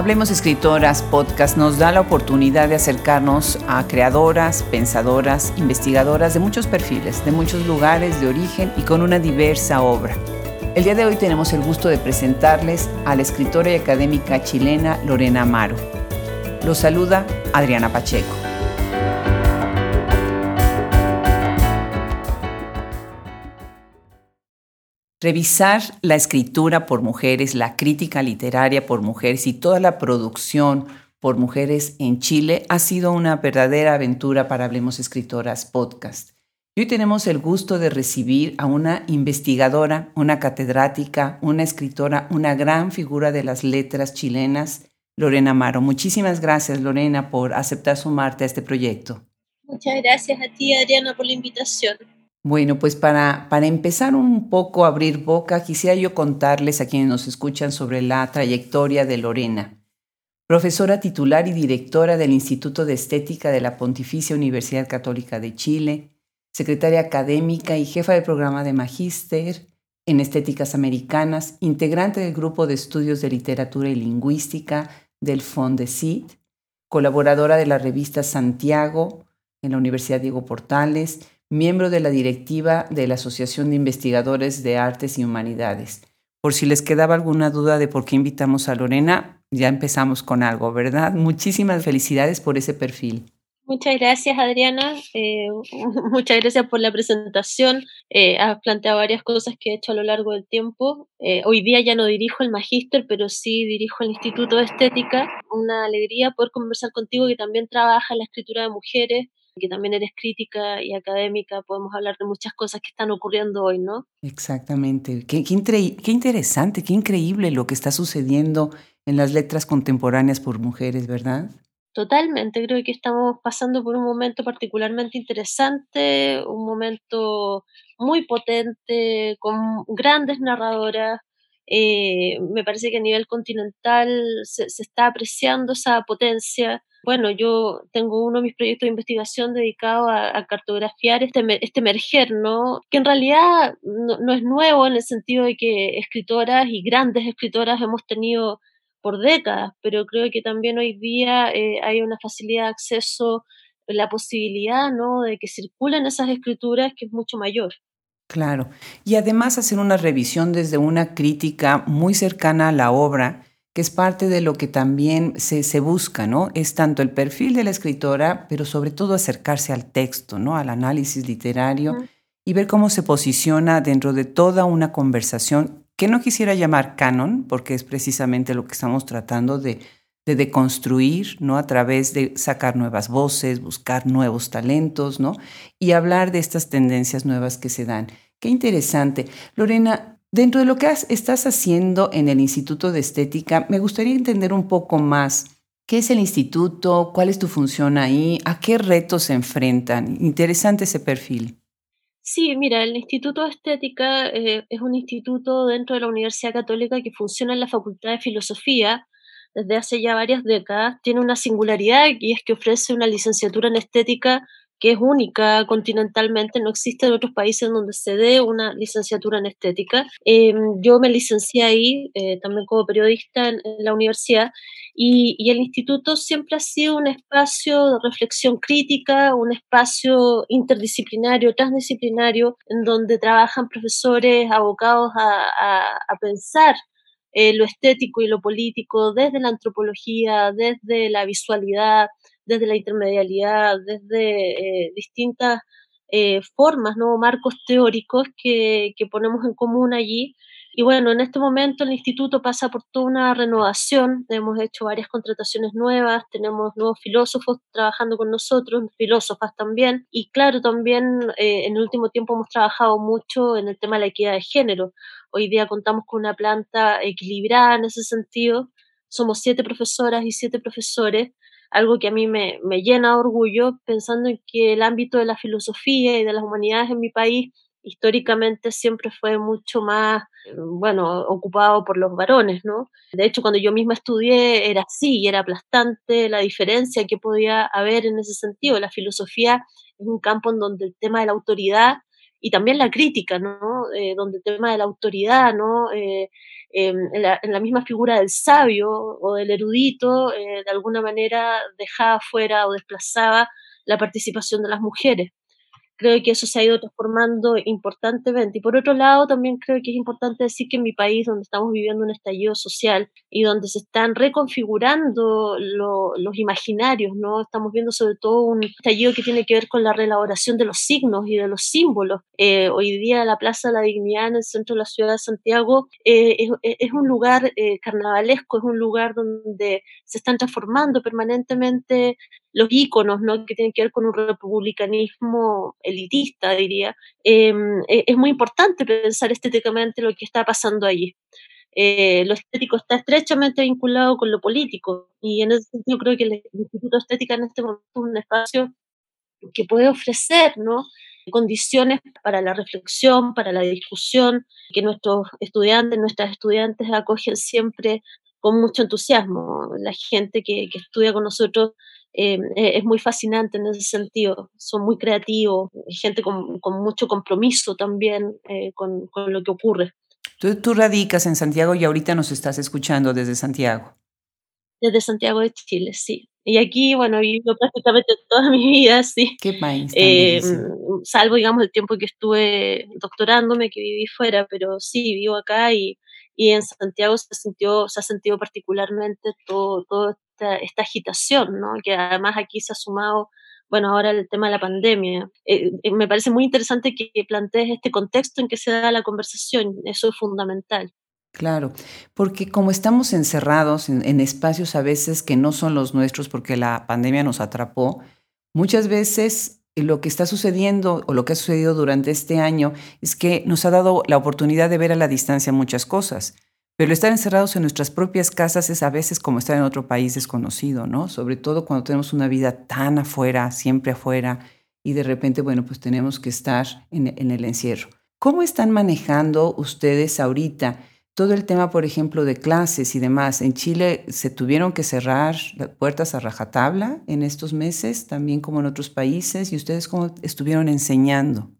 Hablemos Escritoras Podcast nos da la oportunidad de acercarnos a creadoras, pensadoras, investigadoras de muchos perfiles, de muchos lugares de origen y con una diversa obra. El día de hoy tenemos el gusto de presentarles a la escritora y académica chilena Lorena Amaro. Los saluda Adriana Pacheco. Revisar la escritura por mujeres, la crítica literaria por mujeres y toda la producción por mujeres en Chile ha sido una verdadera aventura para Hablemos Escritoras Podcast. hoy tenemos el gusto de recibir a una investigadora, una catedrática, una escritora, una gran figura de las letras chilenas, Lorena Amaro. Muchísimas gracias, Lorena, por aceptar sumarte a este proyecto. Muchas gracias a ti, Adriana, por la invitación. Bueno, pues para, para empezar un poco a abrir boca, quisiera yo contarles a quienes nos escuchan sobre la trayectoria de Lorena, profesora titular y directora del Instituto de Estética de la Pontificia Universidad Católica de Chile, secretaria académica y jefa del programa de Magíster en Estéticas Americanas, integrante del Grupo de Estudios de Literatura y Lingüística del FONDECIT, colaboradora de la revista Santiago en la Universidad Diego Portales, miembro de la directiva de la Asociación de Investigadores de Artes y Humanidades. Por si les quedaba alguna duda de por qué invitamos a Lorena, ya empezamos con algo, ¿verdad? Muchísimas felicidades por ese perfil. Muchas gracias, Adriana. Eh, muchas gracias por la presentación. Eh, has planteado varias cosas que he hecho a lo largo del tiempo. Eh, hoy día ya no dirijo el magíster, pero sí dirijo el Instituto de Estética. Una alegría poder conversar contigo que también trabaja en la escritura de mujeres, que también eres crítica y académica, podemos hablar de muchas cosas que están ocurriendo hoy, ¿no? Exactamente. Qué, qué, interesante, qué increíble lo que está sucediendo en las letras contemporáneas por mujeres, ¿verdad? Totalmente, creo que estamos pasando por un momento particularmente interesante, un momento muy potente, con grandes narradoras. Eh, me parece que a nivel continental se, se está apreciando esa potencia bueno, yo tengo uno de mis proyectos de investigación dedicado a, cartografiar este, este emerger, ¿no? Que en realidad no, es nuevo en el sentido de que escritoras y grandes escritoras hemos tenido por décadas, pero creo que también hoy día eh, hay una facilidad de acceso, la posibilidad, ¿no? De que circulen esas escrituras que es mucho mayor. Claro, y además hacer una revisión desde una crítica muy cercana a la obra que es parte de lo que también se, se, busca, ¿no? Es tanto el perfil de la escritora, pero sobre todo acercarse al texto, ¿no? Al análisis literario y ver cómo se posiciona dentro de toda una conversación que no quisiera llamar canon, porque es precisamente lo que estamos tratando de, de deconstruir, ¿no? A través de sacar nuevas voces, buscar nuevos talentos, ¿no? Y hablar de estas tendencias nuevas que se dan. Qué interesante. Lorena, Dentro de lo que estás haciendo en el Instituto de Estética, me gustaría entender un poco más qué es el instituto, cuál es tu función ahí, a qué retos se enfrentan. Interesante ese perfil. Sí, mira, el Instituto de Estética eh, es un instituto dentro de la Universidad Católica que funciona en la Facultad de Filosofía desde hace ya varias décadas. Tiene una singularidad y es que ofrece una licenciatura en estética que es única continentalmente, no existe en otros países donde se dé una licenciatura en estética. Em, yo me licencié ahí, eh, también como periodista en, la universidad, y, el instituto siempre ha sido un espacio de reflexión crítica, un espacio interdisciplinario, transdisciplinario, en donde trabajan profesores abocados a pensar eh, lo estético y lo político desde la antropología, desde la visualidad, desde la intermedialidad, desde eh, distintas eh, formas, ¿no? marcos teóricos que, que, ponemos en común allí. Y bueno, en este momento el instituto pasa por toda una renovación, hemos hecho varias contrataciones nuevas, tenemos nuevos filósofos trabajando con nosotros, filósofas también, y claro, también eh, en el último tiempo hemos trabajado mucho en el tema de la equidad de género. Hoy día contamos con una planta equilibrada en ese sentido, somos siete profesoras y siete profesores, algo que a mí me, me llena de orgullo pensando en que el ámbito de la filosofía y de las humanidades en mi país históricamente siempre fue mucho más, bueno, ocupado por los varones, ¿no? De hecho, cuando yo misma estudié era así y era aplastante la diferencia que podía haber en ese sentido. La filosofía es un campo en donde el tema de la autoridad y también la crítica, ¿no? Eh, donde el tema de la autoridad, ¿no? Eh, em, en, la, misma figura del sabio o del erudito, eh, de alguna manera dejaba fuera o desplazaba la participación de las mujeres creo que eso se ha ido transformando importantemente. Y por otro lado, también creo que es importante decir que en mi país, donde estamos viviendo un estallido social y donde se están reconfigurando los imaginarios, ¿no? Estamos viendo sobre todo un estallido que tiene que ver con la reelaboración de los signos y de los símbolos. Eh, hoy día la Plaza de la Dignidad en el centro de la ciudad de Santiago eh, es, un lugar eh, carnavalesco, es un lugar donde se están transformando permanentemente los íconos, ¿no? que tienen que ver con un republicanismo elitista, diría, em, e, es muy importante pensar estéticamente lo que está pasando allí. Eh, lo estético está estrechamente vinculado con lo político y en ese sentido creo que el Instituto Estética en este momento es un espacio que puede ofrecer ¿no? condiciones para la reflexión, para la discusión, que nuestros estudiantes, nuestras estudiantes acogen siempre con mucho entusiasmo. La gente que, que estudia con nosotros eh, eh, es muy fascinante en ese sentido. Son muy creativos, gente con, con mucho compromiso también eh, con, con, lo que ocurre. Tú, tú radicas en Santiago y ahorita nos estás escuchando desde Santiago. Desde Santiago de Chile, sí. Y aquí, bueno, he vivido prácticamente toda mi vida, sí. ¿Qué país? salvo, digamos, el tiempo que estuve doctorándome, que viví fuera, pero sí, vivo acá y, y en Santiago se, sintió, se ha sentido particularmente todo, todo esta, agitación, ¿no? que además aquí se ha sumado bueno, ahora el tema de la pandemia. Eh, eh, me parece muy interesante que, plantees este contexto en que se da la conversación, eso es fundamental. Claro, porque como estamos encerrados en, espacios a veces que no son los nuestros porque la pandemia nos atrapó, muchas veces lo que está sucediendo o lo que ha sucedido durante este año es que nos ha dado la oportunidad de ver a la distancia muchas cosas. Pero estar encerrados en nuestras propias casas es a veces como estar en otro país desconocido, ¿no? Sobre todo cuando tenemos una vida tan afuera, siempre afuera, y de repente, bueno, pues tenemos que estar en, el encierro. ¿Cómo están manejando ustedes ahorita todo el tema, por ejemplo, de clases y demás? En Chile se tuvieron que cerrar puertas a rajatabla en estos meses, también como en otros países, y ustedes cómo estuvieron enseñando.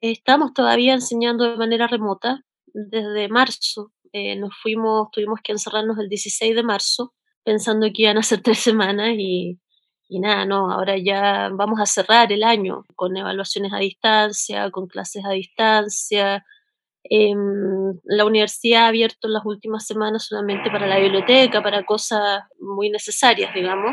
Estamos todavía enseñando de manera remota desde marzo eh, nos fuimos, tuvimos que encerrarnos el 16 de marzo, pensando que iban a ser tres semanas y, y nada, no, ahora ya vamos a cerrar el año con evaluaciones a distancia, con clases a distancia. Em, la universidad ha abierto en las últimas semanas solamente para la biblioteca, para cosas muy necesarias, digamos,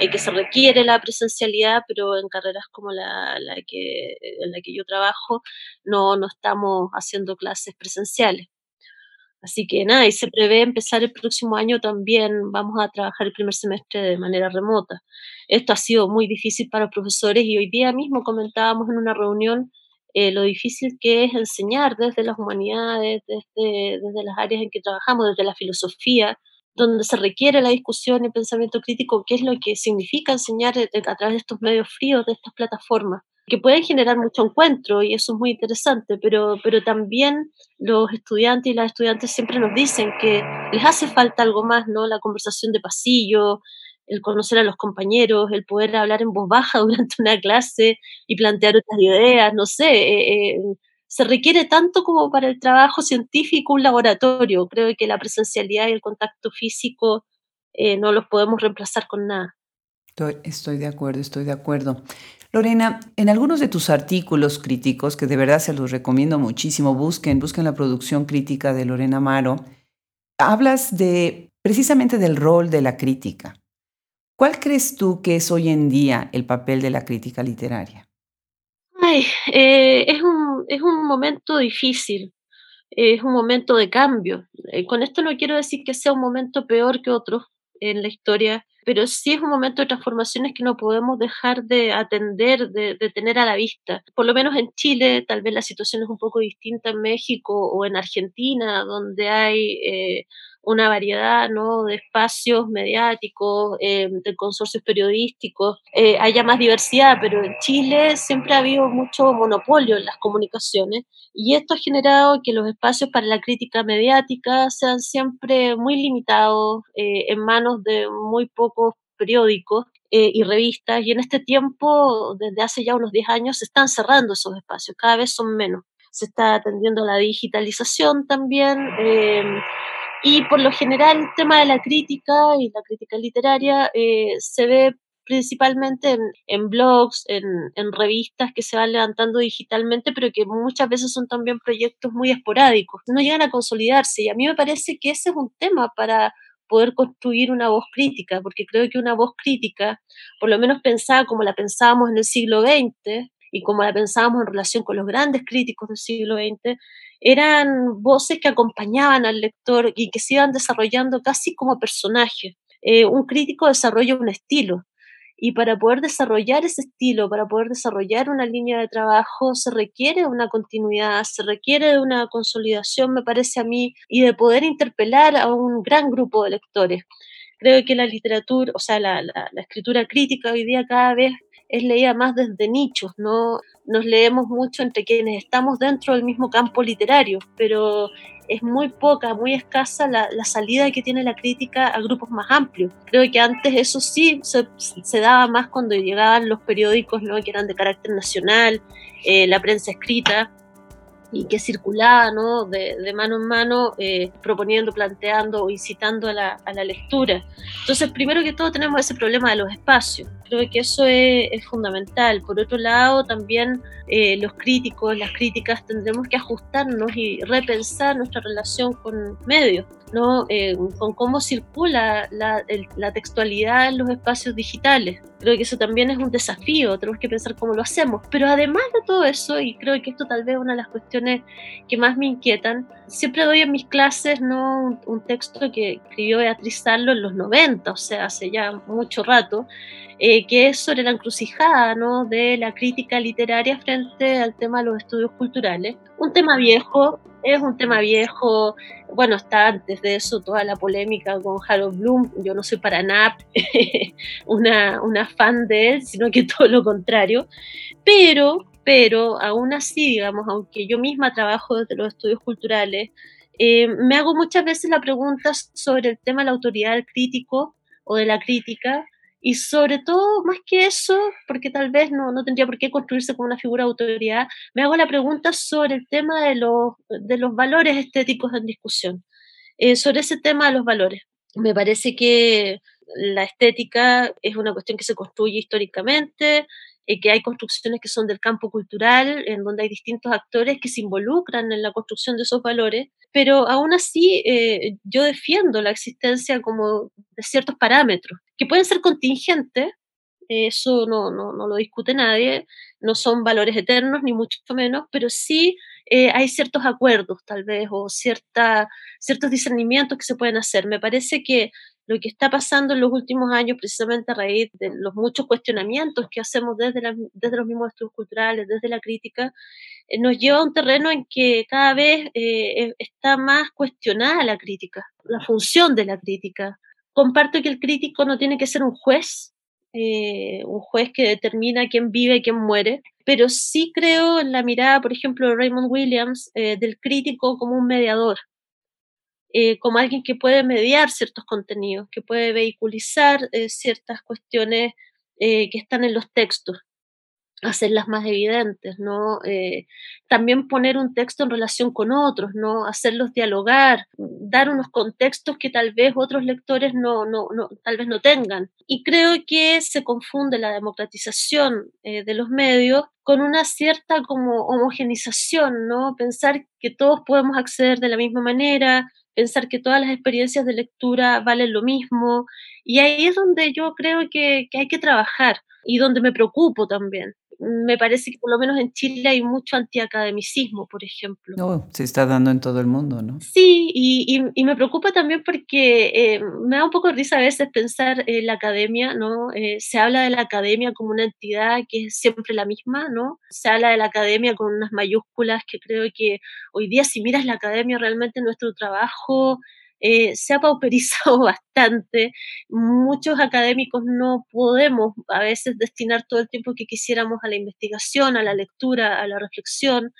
eh, que se requiere la presencialidad, pero en carreras como la, la, que, en la que yo trabajo no, no estamos haciendo clases presenciales. Así que nada, y se prevé empezar el próximo año también, vamos a trabajar el primer semestre de manera remota. Esto ha sido muy difícil para los profesores y hoy día mismo comentábamos en una reunión eh, lo difícil que es enseñar desde las humanidades, desde, desde las áreas en que trabajamos, desde la filosofía, donde se requiere la discusión y el pensamiento crítico, qué es lo que significa enseñar a través de estos medios fríos, de estas plataformas que pueden generar mucho encuentro y eso es muy interesante, pero, pero también los estudiantes y las estudiantes siempre nos dicen que les hace falta algo más, ¿no? La conversación de pasillo, el conocer a los compañeros, el poder hablar en voz baja durante una clase y plantear otras ideas, no sé, eh, eh, se requiere tanto como para el trabajo científico un laboratorio. Creo que la presencialidad y el contacto físico eh, no los podemos reemplazar con nada. Estoy, de acuerdo, estoy de acuerdo. Lorena, en algunos de tus artículos críticos, que de verdad se los recomiendo muchísimo, busquen, busquen la producción crítica de Lorena Amaro, hablas de precisamente del rol de la crítica. ¿Cuál crees tú que es hoy en día el papel de la crítica literaria? Ay, eh, es, un, es un momento difícil, es un momento de cambio. Eh, con esto no quiero decir que sea un momento peor que otro en la historia pero sí es un momento de transformaciones que no podemos dejar de atender, de, tener a la vista. Por lo menos en Chile, tal vez la situación es un poco distinta en México o en Argentina, donde hay eh, una variedad ¿no? de espacios mediáticos, eh, de consorcios periodísticos, eh, haya más diversidad, pero en Chile siempre ha habido mucho monopolio en las comunicaciones y esto ha generado que los espacios para la crítica mediática sean siempre muy limitados, eh, en manos de muy pocos periódicos eh, y revistas, y en este tiempo, desde hace ya unos 10 años, se están cerrando esos espacios, cada vez son menos. Se está atendiendo la digitalización también, eh, y por lo general el tema de la crítica y la crítica literaria eh, se ve principalmente en, blogs, en, en, revistas que se van levantando digitalmente, pero que muchas veces son también proyectos muy esporádicos, no llegan a consolidarse. Y a mí me parece que ese es un tema para poder construir una voz crítica, porque creo que una voz crítica, por lo menos pensada como la pensábamos en el siglo XX y como la pensábamos en relación con los grandes críticos del siglo XX, eran voces que acompañaban al lector y que se iban desarrollando casi como personajes. Eh, un crítico desarrolla un estilo, y para poder desarrollar ese estilo, para poder desarrollar una línea de trabajo, se requiere una continuidad, se requiere de una consolidación, me parece a mí, y de poder interpelar a un gran grupo de lectores. Creo que la literatura, o sea, la, la, la escritura crítica hoy día cada vez es leída más desde nichos, ¿no? Nos leemos mucho entre quienes estamos dentro del mismo campo literario, pero es muy poca, muy escasa la, salida que tiene la crítica a grupos más amplios. Creo que antes eso sí se, se daba más cuando llegaban los periódicos ¿no? que eran de carácter nacional, eh, la prensa escrita, y que circulaba ¿no? de, de mano en mano, eh, proponiendo, planteando o incitando a la, a la, lectura. Entonces, primero que todo tenemos ese problema de los espacios. Creo que eso es, es fundamental. Por otro lado, también eh, los críticos, las críticas, tendremos que ajustarnos y repensar nuestra relación con medios. ¿no? Eh, con cómo circula la, la, textualidad en los espacios digitales. Creo que eso también es un desafío, tenemos que pensar cómo lo hacemos. Pero además de todo eso, y creo que esto tal vez es una de las cuestiones que más me inquietan, siempre doy en mis clases ¿no? un, texto que escribió Beatriz Sarlo en los 90, o sea, hace ya mucho rato, eh, que es sobre la encrucijada ¿no? de la crítica literaria frente al tema de los estudios culturales. Un tema viejo, es un tema viejo, bueno, está antes de eso toda la polémica con Harold Bloom, yo no soy para nada una, una fan de él, sino que todo lo contrario, pero, pero aún así, digamos, aunque yo misma trabajo desde los estudios culturales, eh, me hago muchas veces la pregunta sobre el tema de la autoridad del crítico o de la crítica, y sobre todo, más que eso, porque tal vez no, no tendría por qué construirse como una figura de autoridad, me hago la pregunta sobre el tema de los, de los valores estéticos en discusión, eh, sobre ese tema de los valores. Me parece que la estética es una cuestión que se construye históricamente, eh, que hay construcciones que son del campo cultural, en donde hay distintos actores que se involucran en la construcción de esos valores, pero aún así eh, yo defiendo la existencia como de ciertos parámetros que pueden ser contingentes, eso no, no, no, lo discute nadie, no son valores eternos, ni mucho menos, pero sí eh, hay ciertos acuerdos tal vez o cierta, ciertos discernimientos que se pueden hacer. Me parece que lo que está pasando en los últimos años, precisamente a raíz de los muchos cuestionamientos que hacemos desde, desde los mismos estudios culturales, desde la crítica, eh, nos lleva a un terreno en que cada vez eh, está más cuestionada la crítica, la función de la crítica, comparto que el crítico no tiene que ser un juez, eh, un juez que determina quién vive y quién muere, pero sí creo en la mirada, por ejemplo, de Raymond Williams, eh, del crítico como un mediador, eh, como alguien que puede mediar ciertos contenidos, que puede vehiculizar eh, ciertas cuestiones que están en los textos hacerlas más evidentes, ¿no? Eh, también poner un texto en relación con otros, ¿no? Hacerlos dialogar, dar unos contextos que tal vez otros lectores no, no, no tal vez no tengan. Y creo que se confunde la democratización eh, de los medios con una cierta como homogenización, ¿no? Pensar que todos podemos acceder de la misma manera, pensar que todas las experiencias de lectura valen lo mismo. Y ahí es donde yo creo que, que hay que trabajar y donde me preocupo también me parece que por lo menos en Chile hay mucho antiacademicismo, por ejemplo. No, se está dando en todo el mundo, ¿no? Sí, y, y, y me preocupa también porque eh, me da un poco de risa a veces pensar en la academia, ¿no? Eh, se habla de la academia como una entidad que es siempre la misma, ¿no? Se habla de la academia con unas mayúsculas que creo que hoy día si miras la academia realmente nuestro trabajo eh, se ha pauperizado bastante. Muchos académicos no podemos a veces destinar todo el tiempo que quisiéramos a la investigación, a la lectura, a la reflexión.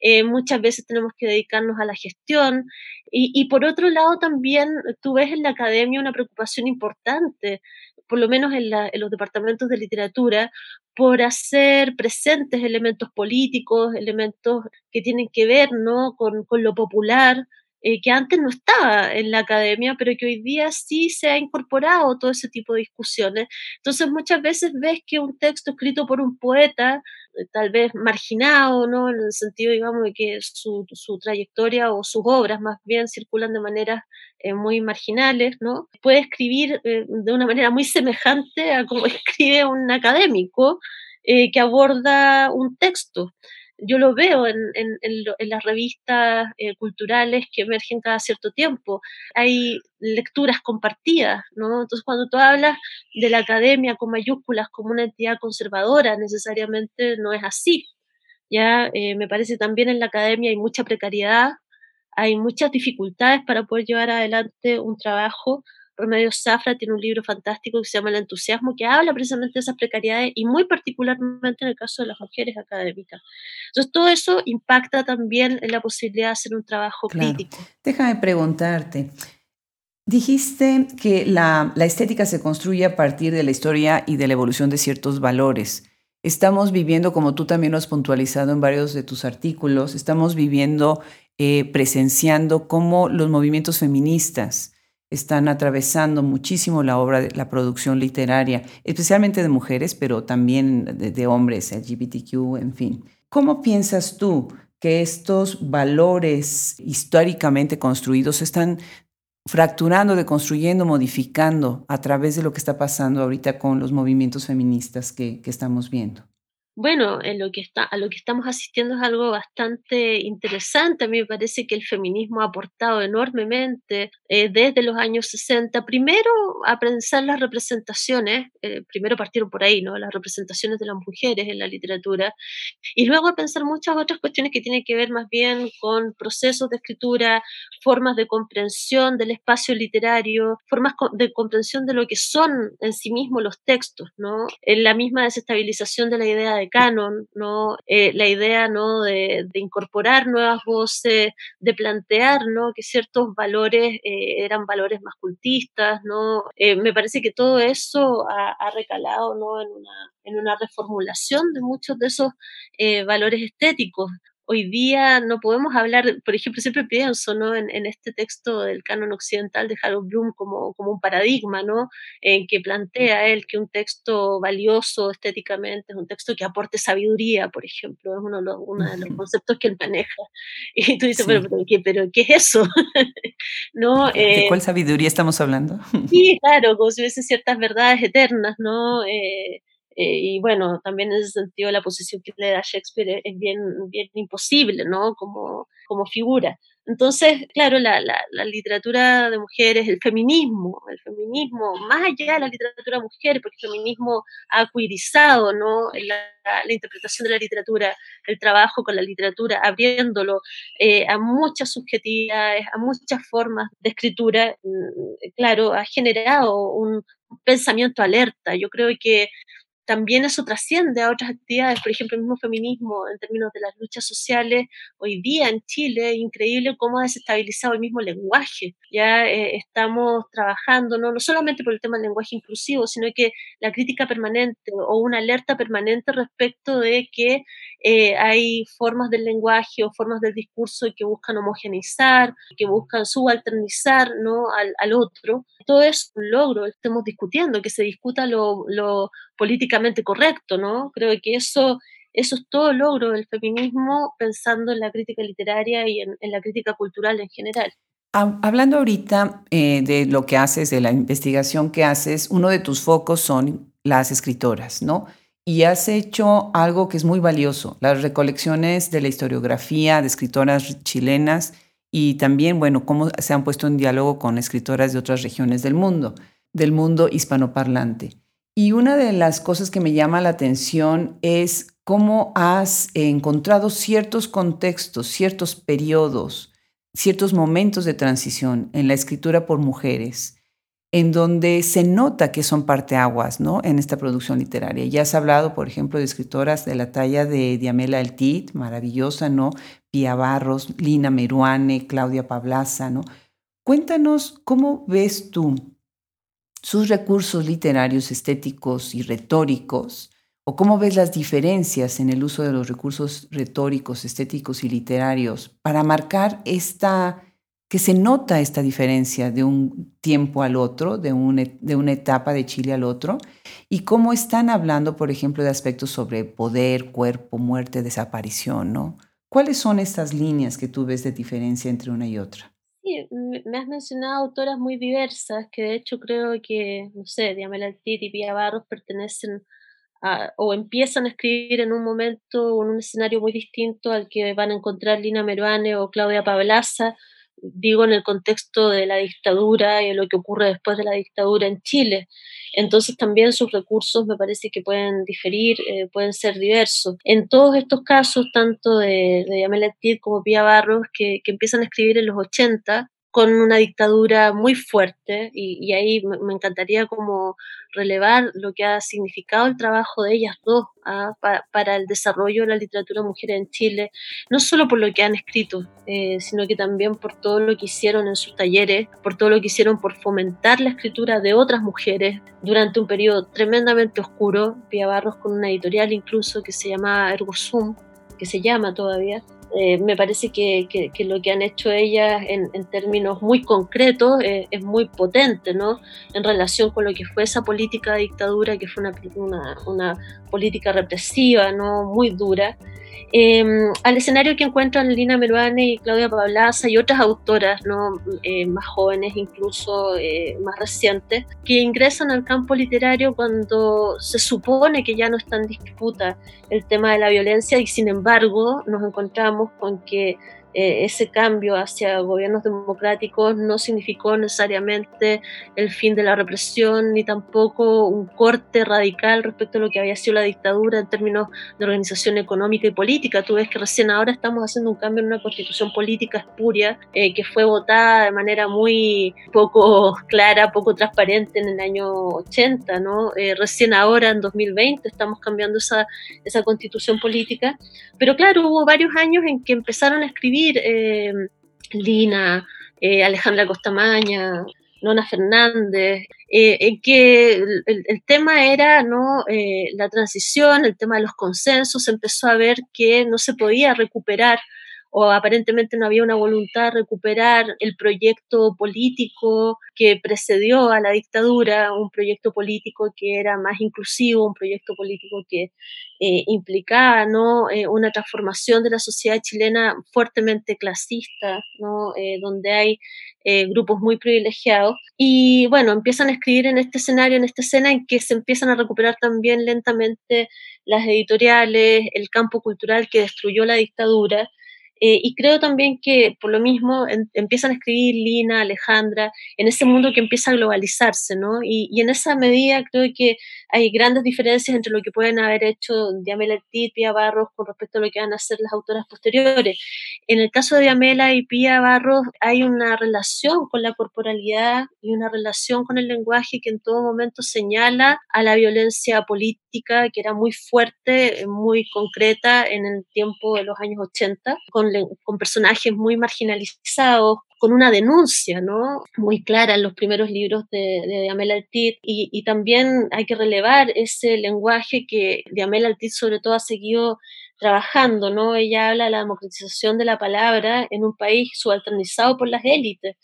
Eh, muchas veces tenemos que dedicarnos a la gestión. Y, por otro lado, también tú ves en la academia una preocupación importante por lo menos en, los departamentos de literatura, por hacer presentes elementos políticos, elementos que tienen que ver ¿no? con, con lo popular, eh, que antes no estaba en la academia, pero que hoy día sí se ha incorporado todo ese tipo de discusiones. Entonces muchas veces ves que un texto escrito por un poeta, eh, tal vez marginado, ¿no? En el sentido, digamos, de que su, su trayectoria o sus obras más bien circulan de maneras eh, muy marginales, ¿no? Puede escribir de una manera muy semejante a como escribe un académico que aborda un texto yo lo veo en, las revistas eh, culturales que emergen cada cierto tiempo. Hay lecturas compartidas, ¿no? Entonces, cuando tú hablas de la academia con mayúsculas como una entidad conservadora, necesariamente no es así. Ya eh, me parece también en la academia hay mucha precariedad, hay muchas dificultades para poder llevar adelante un trabajo Remedios Zafra tiene un libro fantástico que se llama El entusiasmo, que habla precisamente de esas precariedades y muy particularmente en el caso de las mujeres académicas. Entonces, todo eso impacta también en la posibilidad de hacer un trabajo crítico. Déjame preguntarte. Dijiste que la, la estética se construye a partir de la historia y de la evolución de ciertos valores. Estamos viviendo, como tú también lo has puntualizado en varios de tus artículos, estamos viviendo, eh, presenciando cómo los movimientos feministas están atravesando muchísimo la obra la producción literaria, especialmente de mujeres, pero también de, hombres, LGBTQ, en fin. ¿Cómo piensas tú que estos valores históricamente construidos están fracturando, deconstruyendo, modificando a través de lo que está pasando ahorita con los movimientos feministas que estamos viendo? Bueno, a lo que estamos asistiendo es algo bastante interesante. A mí me parece que el feminismo ha aportado enormemente eh, desde los años 60. Primero, a pensar las representaciones, eh, primero partieron por ahí, ¿no? Las representaciones de las mujeres en la literatura, y luego a pensar muchas otras cuestiones que tienen que ver más bien con procesos de escritura, formas de comprensión del espacio literario, formas de comprensión de lo que son en sí mismos los textos, ¿no? En la misma desestabilización de la idea de canon, ¿no? Eh, la idea ¿no? De, incorporar nuevas voces, de plantear ¿no? que ciertos valores eh, eran valores más cultistas, ¿no? Eh, me parece que todo eso ha, recalado ¿no? en, una, en una reformulación de muchos de esos valores estéticos hoy día no podemos hablar, por ejemplo, siempre pienso ¿no? en, este texto del canon occidental de Harold Bloom como, como un paradigma, ¿no? en que plantea él que un texto valioso estéticamente es un texto que aporte sabiduría, por ejemplo, es uno de los, uno de los conceptos que él maneja. Y tú dices, pero, ¿qué, pero, ¿qué es eso? ¿No? ¿De cuál eh, sabiduría estamos hablando? sí, claro, como si hubiese ciertas verdades eternas, ¿no? Eh, eh, y bueno, también en ese sentido la posición que le da Shakespeare es bien, bien imposible, ¿no? Como, como figura. Entonces, claro, la, la, la, literatura de mujeres, el feminismo, el feminismo, más allá de la literatura de mujeres, porque el feminismo ha acuirizado ¿no? la, la interpretación de la literatura, el trabajo con la literatura, abriéndolo eh, a muchas subjetividades, a muchas formas de escritura, mm, claro, ha generado un pensamiento alerta. Yo creo que también eso trasciende a otras actividades, por ejemplo, el mismo feminismo en términos de las luchas sociales. Hoy día en Chile increíble cómo ha desestabilizado el mismo lenguaje. Ya eh, estamos trabajando ¿no? no solamente por el tema del lenguaje inclusivo, sino que la crítica permanente o una alerta permanente respecto de que eh, hay formas del lenguaje o formas del discurso que buscan homogeneizar, que buscan subalternizar ¿no? al, otro. Todo es un logro, estamos discutiendo, que se discuta lo, lo políticamente correcto, ¿no? Creo que eso, eso es todo logro del feminismo pensando en la crítica literaria y en, la crítica cultural en general. Hablando ahorita eh, de lo que haces, de la investigación que haces, uno de tus focos son las escritoras, ¿no? Y has hecho algo que es muy valioso, las recolecciones de la historiografía de escritoras chilenas y también, bueno, cómo se han puesto en diálogo con escritoras de otras regiones del mundo, del mundo hispanoparlante. Y una de las cosas que me llama la atención es cómo has encontrado ciertos contextos, ciertos periodos, ciertos momentos de transición en la escritura por mujeres, en donde se nota que son parteaguas ¿no? en esta producción literaria. Ya has hablado, por ejemplo, de escritoras de la talla de Diamela Altit, maravillosa, ¿no? Pia Barros, Lina Meruane, Claudia Pablaza, ¿no? Cuéntanos cómo ves tú sus recursos literarios, estéticos y retóricos, o cómo ves las diferencias en el uso de los recursos retóricos, estéticos y literarios para marcar esta, que se nota esta diferencia de un tiempo al otro, de, de una etapa de Chile al otro, y cómo están hablando, por ejemplo, de aspectos sobre poder, cuerpo, muerte, desaparición, ¿no? ¿Cuáles son estas líneas que tú ves de diferencia entre una y otra? Sí, me has mencionado autoras muy diversas, que de hecho creo que, no sé, Diamela Altit y Pia Barros pertenecen a, o empiezan a escribir en un momento o en un escenario muy distinto al que van a encontrar Lina Meruane o Claudia Pablaza, digo en el contexto de la dictadura y lo que ocurre después de la dictadura en Chile. Entonces también sus recursos me parece que pueden diferir, eh, pueden ser diversos. En todos estos casos, tanto de, de Yamela como Pía Barros, que, que empiezan a escribir en los 80, con una dictadura muy fuerte y, ahí me, encantaría como relevar lo que ha significado el trabajo de ellas dos ¿ah? para, el desarrollo de la literatura mujer en Chile, no solo por lo que han escrito, eh, sino que también por todo lo que hicieron en sus talleres, por todo lo que hicieron por fomentar la escritura de otras mujeres durante un periodo tremendamente oscuro, Pia Barros con una editorial incluso que se llama Ergo Sum, que se llama todavía, eh, me parece que, lo que han hecho ellas en, en términos muy concretos eh, es muy potente, ¿no? En relación con lo que fue esa política de dictadura, que fue una, una, una política represiva, ¿no? Muy dura. Em, al escenario que encuentran Lina Meruane y Claudia Pablaza y otras autoras ¿no? Eh, más jóvenes, incluso eh, más recientes, que ingresan al campo literario cuando se supone que ya no está en disputa el tema de la violencia y sin embargo nos encontramos con que eh, ese cambio hacia gobiernos democráticos no significó necesariamente el fin de la represión ni tampoco un corte radical respecto a lo que había sido la dictadura en términos de organización económica y política. Tú ves que recién ahora estamos haciendo un cambio en una constitución política espuria que fue votada de manera muy poco clara, poco transparente en el año 80, ¿no? Eh, recién ahora, en 2020, estamos cambiando esa, esa constitución política. Pero claro, hubo varios años en que empezaron a escribir eh, Lina, eh, Alejandra Costamaña, Nona Fernández, eh, en que el, tema era ¿no? la transición, el tema de los consensos, se empezó a ver que no se podía recuperar o aparentemente no había una voluntad de recuperar el proyecto político que precedió a la dictadura, un proyecto político que era más inclusivo, un proyecto político que eh, implicaba ¿no? Eh, una transformación de la sociedad chilena fuertemente clasista, ¿no? Eh, donde hay grupos muy privilegiados. Y bueno, empiezan a escribir en este escenario, en esta escena en que se empiezan a recuperar también lentamente las editoriales, el campo cultural que destruyó la dictadura eh, y creo también que por lo mismo empiezan a escribir Lina, Alejandra, en ese mundo que empieza a globalizarse, ¿no? Y, y en esa medida creo que hay grandes diferencias entre lo que pueden haber hecho Diamela y Pia Barros con respecto a lo que van a hacer las autoras posteriores. En el caso de Diamela y Pia Barros hay una relación con la corporalidad y una relación con el lenguaje que en todo momento señala a la violencia política que era muy fuerte, muy concreta en el tiempo de los años 80, con con personajes muy marginalizados, con una denuncia ¿no? muy clara en los primeros libros de, de Amel Altit y, también hay que relevar ese lenguaje que Amel Altit sobre todo ha seguido trabajando, ¿no? Ella habla de la democratización de la palabra en un país subalternizado por las élites,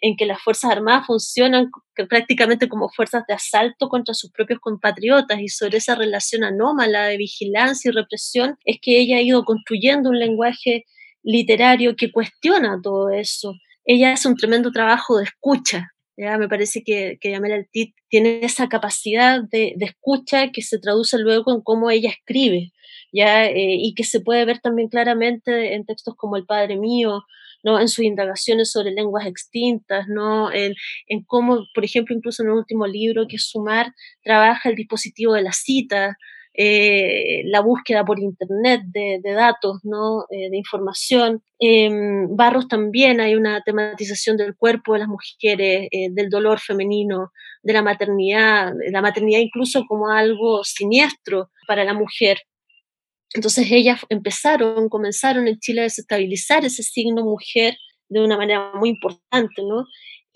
en que las Fuerzas Armadas funcionan prácticamente como fuerzas de asalto contra sus propios compatriotas y sobre esa relación anómala de vigilancia y represión es que ella ha ido construyendo un lenguaje literario que cuestiona todo eso. Ella hace un tremendo trabajo de escucha. ¿ya? Me parece que, que Yamel Altit tiene esa capacidad de, de, escucha que se traduce luego en cómo ella escribe, ¿ya? Eh, y que se puede ver también claramente en textos como El Padre Mío, ¿no? en sus indagaciones sobre lenguas extintas, ¿no? en, en cómo, por ejemplo, incluso en el último libro que es Sumar, trabaja el dispositivo de la cita, eh, la búsqueda por internet de, datos, ¿no? Eh, de información. En Barros también hay una tematización del cuerpo de las mujeres, eh, del dolor femenino, de la maternidad, la maternidad incluso como algo siniestro para la mujer. Entonces ellas empezaron, comenzaron en Chile a desestabilizar ese signo mujer de una manera muy importante, ¿no?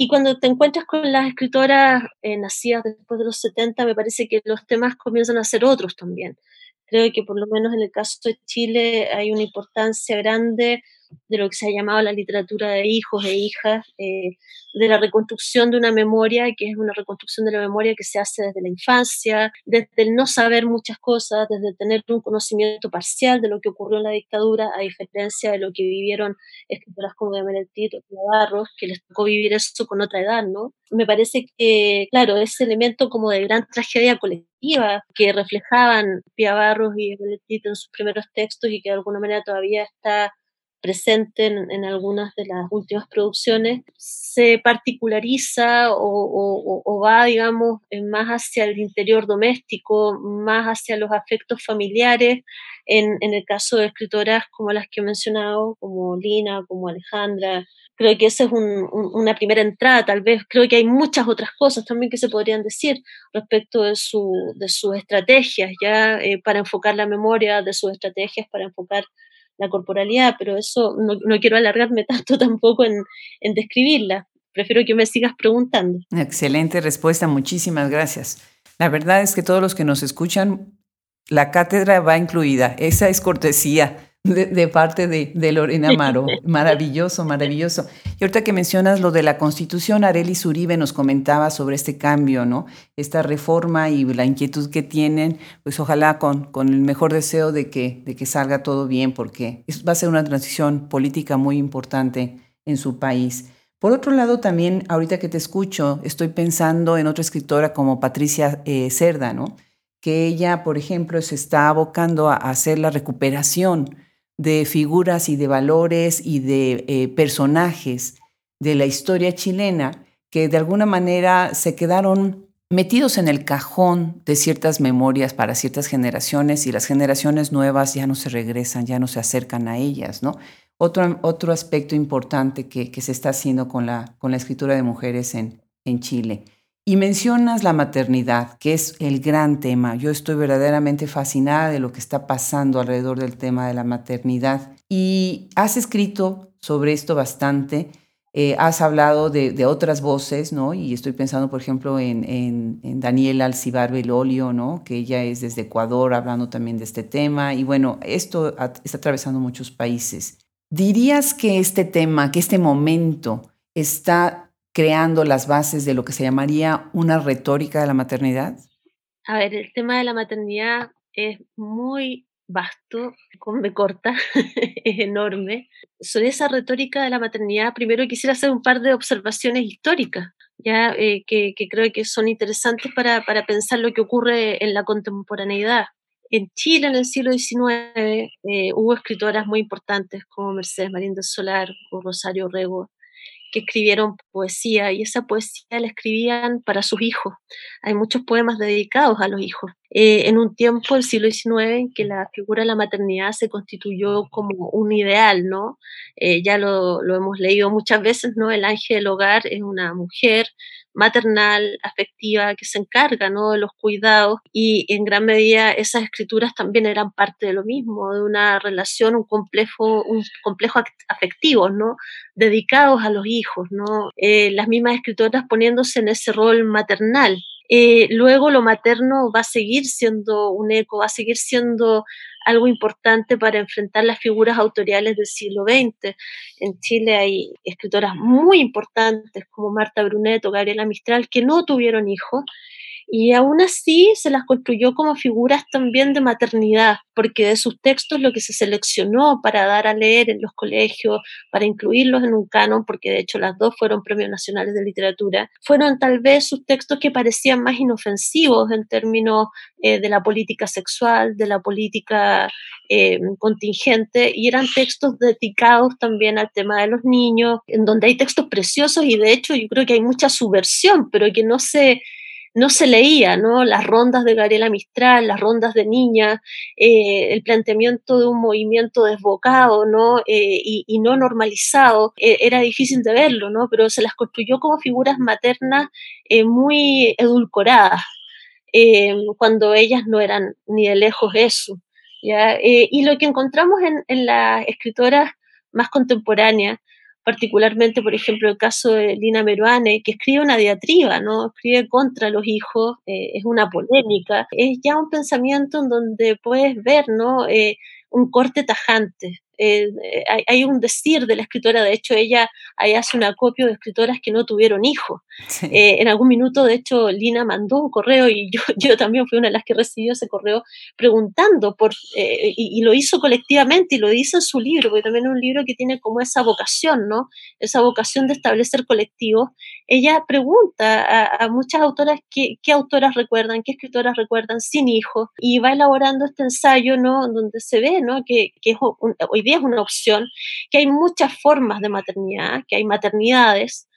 Y cuando te encuentras con las escritoras nacidas después de los 70, me parece que los temas comienzan a ser otros también. Creo que por lo menos en el caso de Chile hay una importancia grande de lo que se ha llamado la literatura de hijos e hijas, eh, de la reconstrucción de una memoria, que es una reconstrucción de la memoria que se hace desde la infancia, desde el no saber muchas cosas, desde tener un conocimiento parcial de lo que ocurrió en la dictadura, a diferencia de lo que vivieron escritoras como de Tito, Barros, que les tocó vivir eso con otra edad, ¿no? Me parece que, claro, ese elemento como de gran tragedia colectiva que reflejaban Pia Barros y Tito en sus primeros textos y que de alguna manera todavía está presente en, algunas de las últimas producciones, se particulariza o, va, digamos, más hacia el interior doméstico, más hacia los afectos familiares, en, el caso de escritoras como las que he mencionado, como Lina, como Alejandra. Creo que esa es una primera entrada, tal vez. Creo que hay muchas otras cosas también que se podrían decir respecto de, su, de sus estrategias, ya eh, para enfocar la memoria, de sus estrategias para enfocar la corporalidad, pero eso no, quiero alargarme tanto tampoco en, en describirla. Prefiero que me sigas preguntando. Excelente respuesta, muchísimas gracias. La verdad es que todos los que nos escuchan, la cátedra va incluida. Esa es cortesía de, parte de, Lorena Amaro. Maravilloso, maravilloso. Y ahorita que mencionas lo de la Constitución, Areli Zuribe nos comentaba sobre este cambio, ¿no? Esta reforma y la inquietud que tienen, pues ojalá con, con el mejor deseo de que, de que salga todo bien, porque va a ser una transición política muy importante en su país. Por otro lado, también ahorita que te escucho, estoy pensando en otra escritora como Patricia eh, Cerda, ¿no? Que ella, por ejemplo, se está abocando a hacer la recuperación de figuras y de valores y de eh, personajes de la historia chilena que de alguna manera se quedaron metidos en el cajón de ciertas memorias para ciertas generaciones y las generaciones nuevas ya no se regresan, ya no se acercan a ellas, ¿no? Otro, otro aspecto importante que, que se está haciendo con la, con la escritura de mujeres en, en Chile. Y mencionas la maternidad, que es el gran tema. Yo estoy verdaderamente fascinada de lo que está pasando alrededor del tema de la maternidad. Y has escrito sobre esto bastante. Eh, has hablado de, otras voces, ¿no? Y estoy pensando, por ejemplo, en, en, Daniela Alcibar Belolio, ¿no? Que ella es desde Ecuador, hablando también de este tema. Y bueno, esto está atravesando muchos países. ¿Dirías que este tema, que este momento está creando las bases de lo que se llamaría una retórica de la maternidad? A ver, el tema de la maternidad es muy vasto, con me corta, es enorme. Sobre esa retórica de la maternidad, primero quisiera hacer un par de observaciones históricas, ya eh, que, creo que son interesantes para, para, pensar lo que ocurre en la contemporaneidad. En Chile, en el siglo XIX, eh, hubo escritoras muy importantes como Mercedes Marín del Solar o Rosario Rego, escribieron poesía y esa poesía la escribían para sus hijos. Hay muchos poemas dedicados a los hijos. Eh, en un tiempo, el siglo XIX, en que la figura de la maternidad se constituyó como un ideal, ¿no? Eh, ya lo, lo, hemos leído muchas veces, ¿no? El ángel del hogar es una mujer maternal, afectiva, que se encarga ¿no? de los cuidados y en gran medida esas escrituras también eran parte de lo mismo, de una relación, un complejo, un complejo afectivo, ¿no? dedicados a los hijos, ¿no? Eh, las mismas escritoras poniéndose en ese rol maternal. Eh, luego lo materno va a seguir siendo un eco, va a seguir siendo algo importante para enfrentar las figuras autoriales del siglo XX. En Chile hay escritoras muy importantes como Marta Brunet o Gabriela Mistral que no tuvieron hijos y aún así se las construyó como figuras también de maternidad, porque de sus textos lo que se seleccionó para dar a leer en los colegios, para incluirlos en un canon, porque de hecho las dos fueron premios nacionales de literatura, fueron tal vez sus textos que parecían más inofensivos en términos eh, de la política sexual, de la política eh, contingente, y eran textos dedicados también al tema de los niños, en donde hay textos preciosos y de hecho yo creo que hay mucha subversión, pero que no se no se leía, ¿no? Las rondas de Gabriela Mistral, las rondas de niña, eh, el planteamiento de un movimiento desbocado, ¿no? Eh, y, no normalizado, eh, era difícil de verlo, ¿no? Pero se las construyó como figuras maternas muy edulcoradas, cuando ellas no eran ni de lejos eso. y lo que encontramos en, en las escritoras más contemporáneas, particularmente, por ejemplo, el caso de Lina Meruane, que escribe una diatriba, ¿no? Escribe contra los hijos, eh, es una polémica, es ya un pensamiento en donde puedes ver, ¿no? Eh, un corte tajante, eh, hay, un decir de la escritora, de hecho ella ahí hace un acopio de escritoras que no tuvieron hijos. Eh, en algún minuto, de hecho, Lina mandó un correo y yo, yo también fui una de las que recibió ese correo preguntando por, eh, y, lo hizo colectivamente y lo dice en su libro, porque también es un libro que tiene como esa vocación, ¿no? Esa vocación de establecer colectivos. Ella pregunta a, muchas autoras qué, qué, autoras recuerdan, qué escritoras recuerdan sin hijos y va elaborando este ensayo, ¿no? Donde se ve, ¿no? Que, que hoy es una opción, que hay muchas formas de maternidad, que hay maternidades,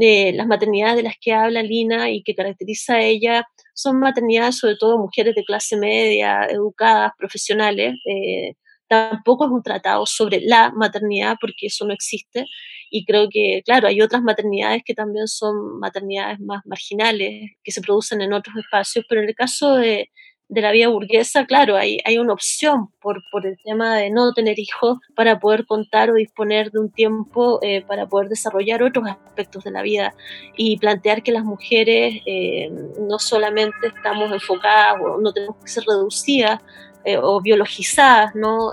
eh, las maternidades de las que habla Lina y que caracteriza a ella son maternidades sobre todo mujeres de clase media, educadas, profesionales. Eh, tampoco es un tratado sobre la maternidad porque eso no existe y creo que, claro, hay otras maternidades que también son maternidades más marginales, que se producen en otros espacios, pero en el caso de, de la vida burguesa, claro, hay, hay una opción por, por, el tema de no tener hijos para poder contar o disponer de un tiempo eh, para poder desarrollar otros aspectos de la vida y plantear que las mujeres eh, no solamente estamos enfocadas o no tenemos que ser reducidas eh, o biologizadas, ¿no?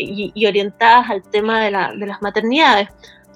Y, y, orientadas al tema de, la, de las maternidades.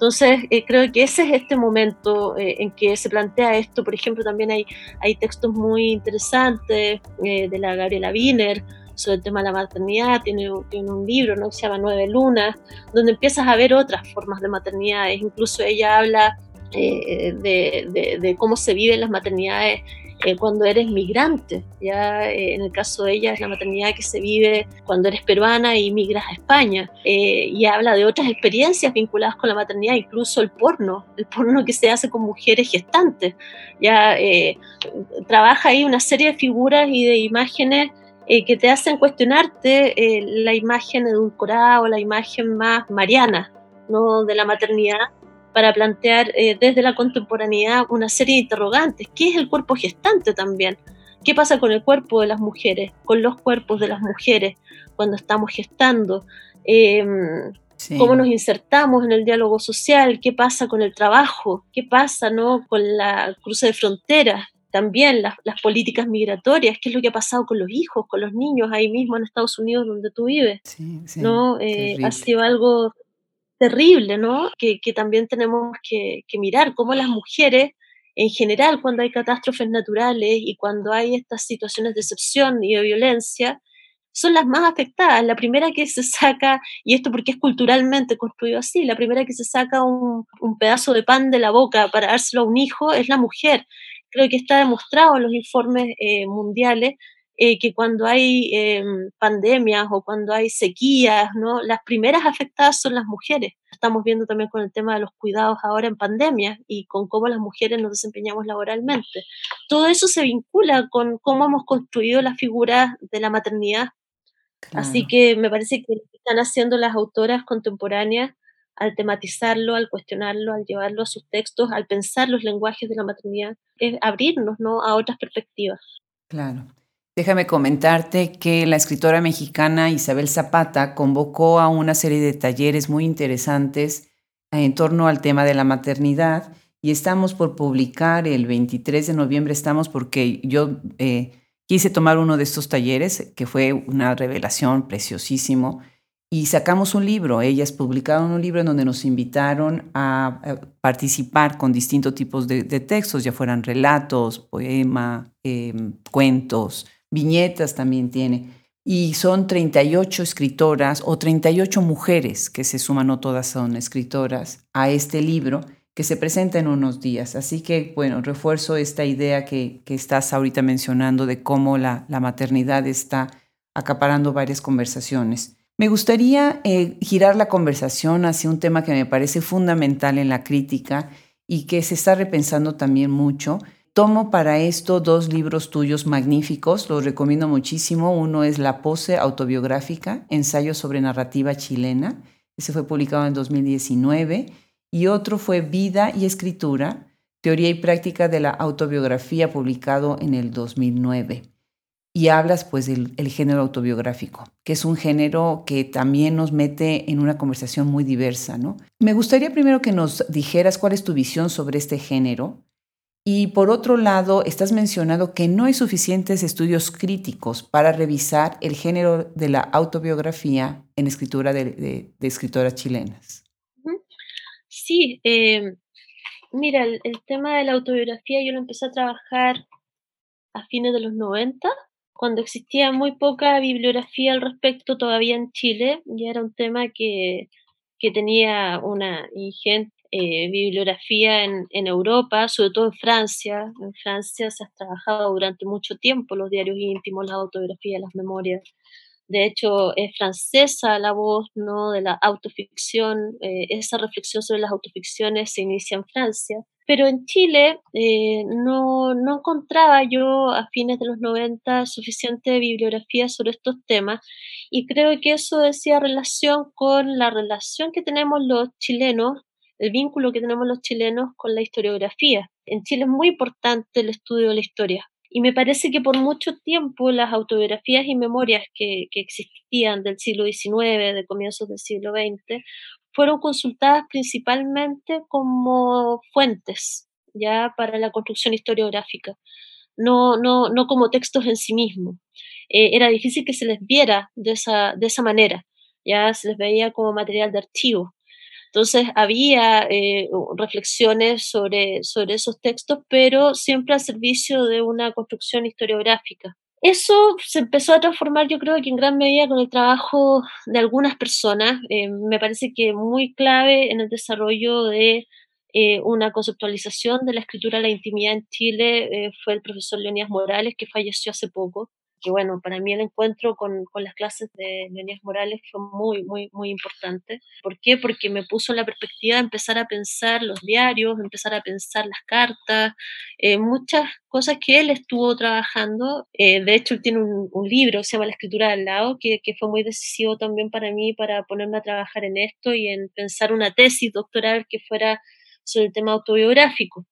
Entonces, eh, creo que ese es este momento eh, en que se plantea esto. Por ejemplo, también hay, hay textos muy interesantes eh, de la Gabriela Wiener sobre el tema de la maternidad. Tiene, tiene un libro ¿no? que se llama Nueve Lunas, donde empiezas a ver otras formas de maternidades. Incluso ella habla de, cómo se viven las maternidades eh, cuando eres migrante. Ya eh, en el caso de ella es la maternidad que se vive cuando eres peruana y migras a España. Eh, y habla de otras experiencias vinculadas con la maternidad, incluso el porno, el porno que se hace con mujeres gestantes. Ya trabaja ahí una serie de figuras y de imágenes que te hacen cuestionarte la imagen edulcorada o la imagen más mariana ¿no? de la maternidad para plantear eh, desde la contemporaneidad una serie de interrogantes. ¿Qué es el cuerpo gestante también? ¿Qué pasa con el cuerpo de las mujeres, con los cuerpos de las mujeres cuando estamos gestando? Em, ¿Cómo nos insertamos en el diálogo social? ¿Qué pasa con el trabajo? ¿Qué pasa ¿no? con la cruce de fronteras? También las, políticas migratorias, qué es lo que ha pasado con los hijos, con los niños ahí mismo en Estados Unidos donde tú vives. ¿no? Eh, ha sido algo terrible, ¿no? Que, también tenemos que, mirar cómo las mujeres, en general, cuando hay catástrofes naturales y cuando hay estas situaciones de excepción y de violencia, son las más afectadas. La primera que se saca, y esto porque es culturalmente construido así, la primera que se saca un, pedazo de pan de la boca para dárselo a un hijo es la mujer. Creo que está demostrado en los informes eh, mundiales eh, que cuando hay em, pandemias o cuando hay sequías, ¿no? las primeras afectadas son las mujeres. Estamos viendo también con el tema de los cuidados ahora en pandemia y con cómo las mujeres nos desempeñamos laboralmente. Todo eso se vincula con cómo hemos construido la figura de la maternidad. Así que me parece que están haciendo las autoras contemporáneas al tematizarlo, al cuestionarlo, al llevarlo a sus textos, al pensar los lenguajes de la maternidad, es abrirnos ¿no? a otras perspectivas. Claro. Déjame comentarte que la escritora mexicana Isabel Zapata convocó a una serie de talleres muy interesantes en torno al tema de la maternidad y estamos por publicar el 23 de noviembre, estamos porque yo eh, quise tomar uno de estos talleres, que fue una revelación preciosísimo, y sacamos un libro. Ellas publicaron un libro en donde nos invitaron a, participar con distintos tipos de, textos, ya fueran relatos, poema, em, cuentos, viñetas también tiene. Y son 38 escritoras o 38 mujeres que se suman, no todas son escritoras, a este libro que se presenta en unos días. Así que, bueno, refuerzo esta idea que, que estás ahorita mencionando de cómo la, la, maternidad está acaparando varias conversaciones. Me gustaría eh, girar la conversación hacia un tema que me parece fundamental en la crítica y que se está repensando también mucho, Tomo para esto dos libros tuyos magníficos, los recomiendo muchísimo. Uno es La pose autobiográfica, ensayo sobre narrativa chilena, ese fue publicado en 2019, y otro fue Vida y Escritura, teoría y práctica de la autobiografía, publicado en el 2009. y hablas pues del género autobiográfico, que es un género que también nos mete en una conversación muy diversa, ¿no? Me gustaría primero que nos dijeras cuál es tu visión sobre este género y por otro lado, estás mencionando que no hay suficientes estudios críticos para revisar el género de la autobiografía en escritura de, escritoras chilenas. Sí, eh, mira, el, tema de la autobiografía yo lo empecé a trabajar a fines de los 90, cuando existía muy poca bibliografía al respecto todavía en Chile, ya era un tema que, que tenía una ingente eh, bibliografía en, en, Europa, sobre todo en Francia. En Francia se ha trabajado durante mucho tiempo los diarios íntimos, la autobiografía, las memorias. De hecho, es francesa la voz ¿no? de la autoficción. Eh, esa reflexión sobre las autoficciones se inicia en Francia. Pero en Chile eh, no, no, encontraba yo a fines de los 90 suficiente bibliografía sobre estos temas y creo que eso decía relación con la relación que tenemos los chilenos el vínculo que tenemos los chilenos con la historiografía. En Chile es muy importante el estudio de la historia. Y me parece que por mucho tiempo las autobiografías y memorias que, existían del siglo XIX, de comienzos del siglo XX, fueron consultadas principalmente como fuentes ya para la construcción historiográfica, no, no, no como textos en sí mismos. Eh, era difícil que se les viera de esa, de esa manera, ya se les veía como material de archivo. Entonces había eh, reflexiones sobre, sobre esos textos, pero siempre al servicio de una construcción historiográfica. Eso se empezó a transformar, yo creo que en gran medida con el trabajo de algunas personas. Eh, me parece que muy clave en el desarrollo de eh, una conceptualización de la escritura de la intimidad en Chile fue el profesor Leonidas Morales, que falleció hace poco que bueno, para mí el encuentro con, las clases de Leonidas Morales fue muy, muy, muy importante. ¿Por qué? Porque me puso en la perspectiva de empezar a pensar los diarios, empezar a pensar las cartas, eh, muchas cosas que él estuvo trabajando. Eh, de hecho, él tiene un, un, libro, se llama La escritura del lado, que, que fue muy decisivo también para mí para ponerme a trabajar en esto y en pensar una tesis doctoral que fuera sobre el tema autobiográfico.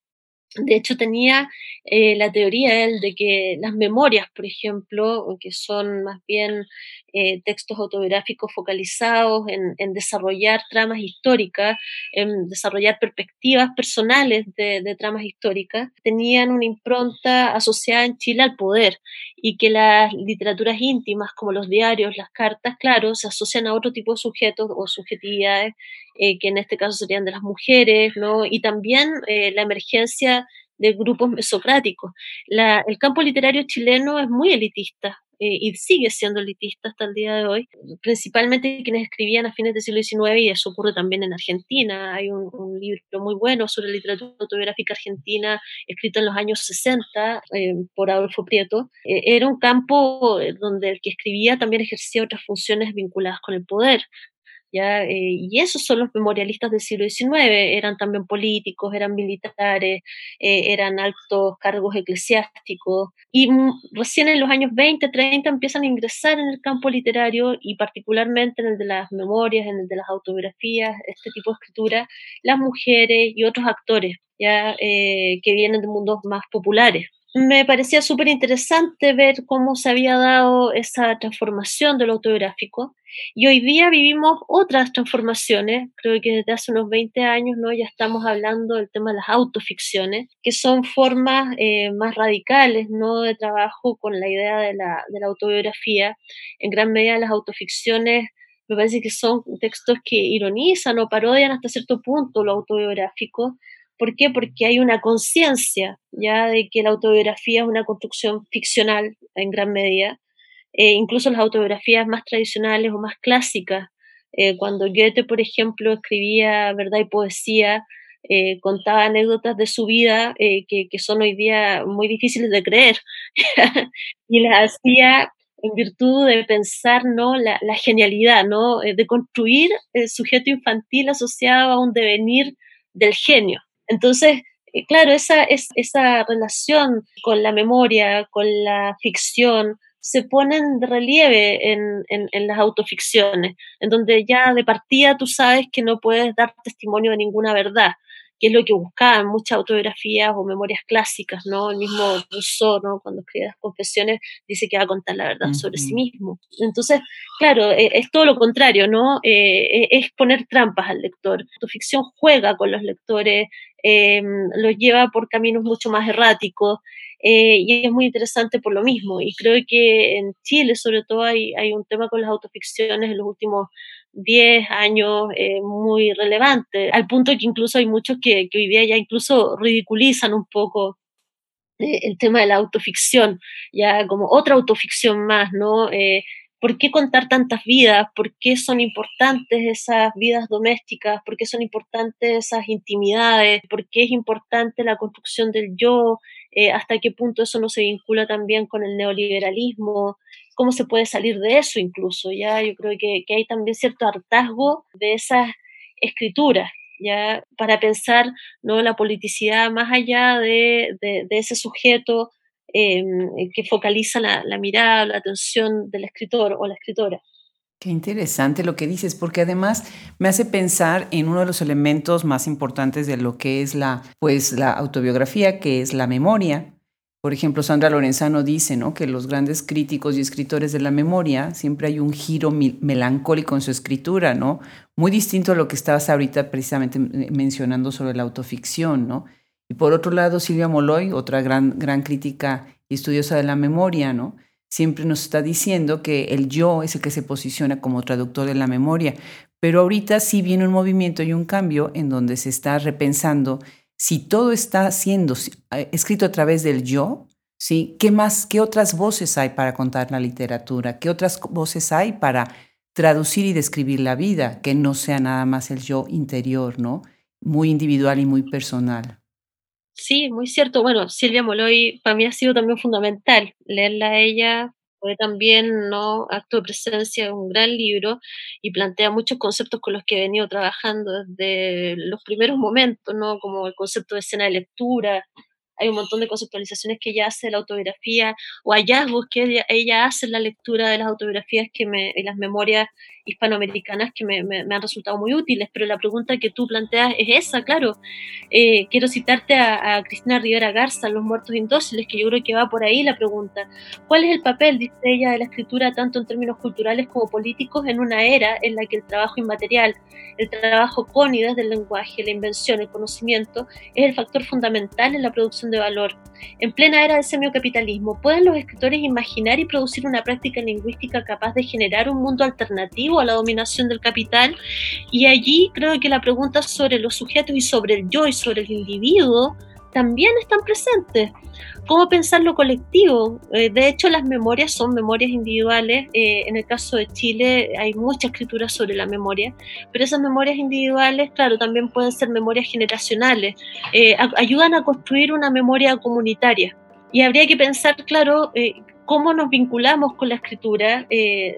De hecho, tenía eh, la teoría él de que las memorias, por ejemplo, que son más bien eh, textos autobiográficos focalizados en, desarrollar tramas históricas, en desarrollar perspectivas personales de, de, tramas históricas, tenían una impronta asociada en Chile al poder y que las literaturas íntimas, como los diarios, las cartas, claro, se asocian a otro tipo de sujetos o subjetividades eh, que en este caso serían de las mujeres, ¿no? Y también eh, la emergencia de grupos mesocráticos. el campo literario chileno es muy elitista eh, y sigue siendo elitista hasta el día de hoy, principalmente quienes escribían a fines del siglo XIX y eso ocurre también en Argentina. Hay un, libro muy bueno sobre literatura autobiográfica argentina escrito en los años 60 por Adolfo Prieto. era un campo donde el que escribía también ejercía otras funciones vinculadas con el poder. ¿Ya? Eh, y esos son los memorialistas del siglo XIX, eran también políticos, eran militares, eh, eran altos cargos eclesiásticos, y recién en los años 20, 30 empiezan a ingresar en el campo literario y particularmente en el de las memorias, en el de las autobiografías, este tipo de escritura, las mujeres y otros actores, ya eh, que vienen de mundos más populares me parecía súper interesante ver cómo se había dado esa transformación del autobiográfico. Y hoy día vivimos otras transformaciones, creo que desde hace unos 20 años ¿no? ya estamos hablando del tema de las autoficciones, que son formas eh, más radicales ¿no? de trabajo con la idea de la, de la autobiografía. En gran medida las autoficciones me parece que son textos que ironizan o parodian hasta cierto punto lo autobiográfico, ¿Por qué? Porque hay una conciencia ya de que la autobiografía es una construcción ficcional en gran medida. Eh, incluso las autobiografías más tradicionales o más clásicas, eh, cuando Goethe, por ejemplo, escribía verdad y poesía, eh, contaba anécdotas de su vida que, son hoy día muy difíciles de creer y las hacía en virtud de pensar ¿no? la, la genialidad, ¿no? de construir el sujeto infantil asociado a un devenir del genio. Entonces, eh, claro, esa, esa relación con la memoria, con la ficción, se ponen de relieve en, en, las autoficciones, en donde ya de partida tú sabes que no puedes dar testimonio de ninguna verdad, que es lo que buscaban muchas autobiografías o memorias clásicas, ¿no? El mismo Rousseau, ¿no? Cuando escribe las confesiones, dice que va a contar la verdad sobre sí mismo. Entonces, claro, e, es, todo lo contrario, ¿no? Eh, e, es poner trampas al lector. Tu ficción juega con los lectores, eh, los lleva por caminos mucho más erráticos, eh, y es muy interesante por lo mismo. Y creo que en Chile, sobre todo, hay, un tema con las autoficciones en los últimos 10 años eh, muy relevante, al punto que incluso hay muchos que, hoy día ya incluso ridiculizan un poco eh, el tema de la autoficción, ya como otra autoficción más, ¿no? ¿Por qué contar tantas vidas? ¿Por qué son importantes esas vidas domésticas? ¿Por qué son importantes esas intimidades? ¿Por qué es importante la construcción del yo? ¿Hasta qué punto eso no se vincula también con el neoliberalismo? cómo se puede salir de eso incluso, ¿ya? Yo creo que, hay también cierto hartazgo de esas escrituras, ¿ya? Para pensar, ¿no? La politicidad más allá de, ese sujeto em, que focaliza la, la mirada, la atención del escritor o la escritora. Qué interesante lo que dices, porque además me hace pensar en uno de los elementos más importantes de lo que es la, pues, la autobiografía, que es la memoria. Por ejemplo, Sandra Lorenzano dice ¿no? que los grandes críticos y escritores de la memoria siempre hay un giro melancólico en su escritura, ¿no? Muy distinto a lo que estabas ahorita precisamente mencionando sobre la autoficción, ¿no? Y por otro lado, Silvia Moloy, otra gran, gran crítica y estudiosa de la memoria, ¿no? Siempre nos está diciendo que el yo es el que se posiciona como traductor de la memoria. Pero ahorita sí viene un movimiento y un cambio en donde se está repensando si todo está siendo escrito a través del yo, ¿sí? ¿Qué más, qué otras voces hay para contar la literatura? ¿Qué otras voces hay para traducir y describir la vida? Que no sea nada más el yo interior, ¿no? Muy individual y muy personal. Sí, muy cierto. Bueno, Silvia Moloy para mí ha sido también fundamental leerla a ella fue también ¿no? acto de presencia, un gran libro y plantea muchos conceptos con los que he venido trabajando desde los primeros momentos, ¿no? como el concepto de escena de lectura, hay un montón de conceptualizaciones que ella hace de la autobiografía o hallazgos que ella, hace en la lectura de las autobiografías que me, y las memorias hispanoamericanas que me, han resultado muy útiles, pero la pregunta que tú planteas es esa, claro. Eh, quiero citarte a, Cristina Rivera Garza, Los Muertos Indóciles, que yo creo que va por ahí la pregunta. ¿Cuál es el papel, dice ella, de la escritura, tanto en términos culturales como políticos, en una era en la que el trabajo inmaterial, el trabajo con y desde el lenguaje, la invención, el conocimiento, es el factor fundamental en la producción de valor? En plena era del semiocapitalismo, ¿pueden los escritores imaginar y producir una práctica lingüística capaz de generar un mundo alternativo? A la dominación del capital. Y allí creo que la pregunta sobre los sujetos y sobre el yo y sobre el individuo también están presentes. ¿Cómo pensar lo colectivo? Eh, de hecho, las memorias son memorias individuales. Eh, en el caso de Chile hay mucha escritura sobre la memoria, pero esas memorias individuales, claro, también pueden ser memorias generacionales. Eh, ayudan a construir una memoria comunitaria. Y habría que pensar, claro, cómo nos vinculamos con la escritura,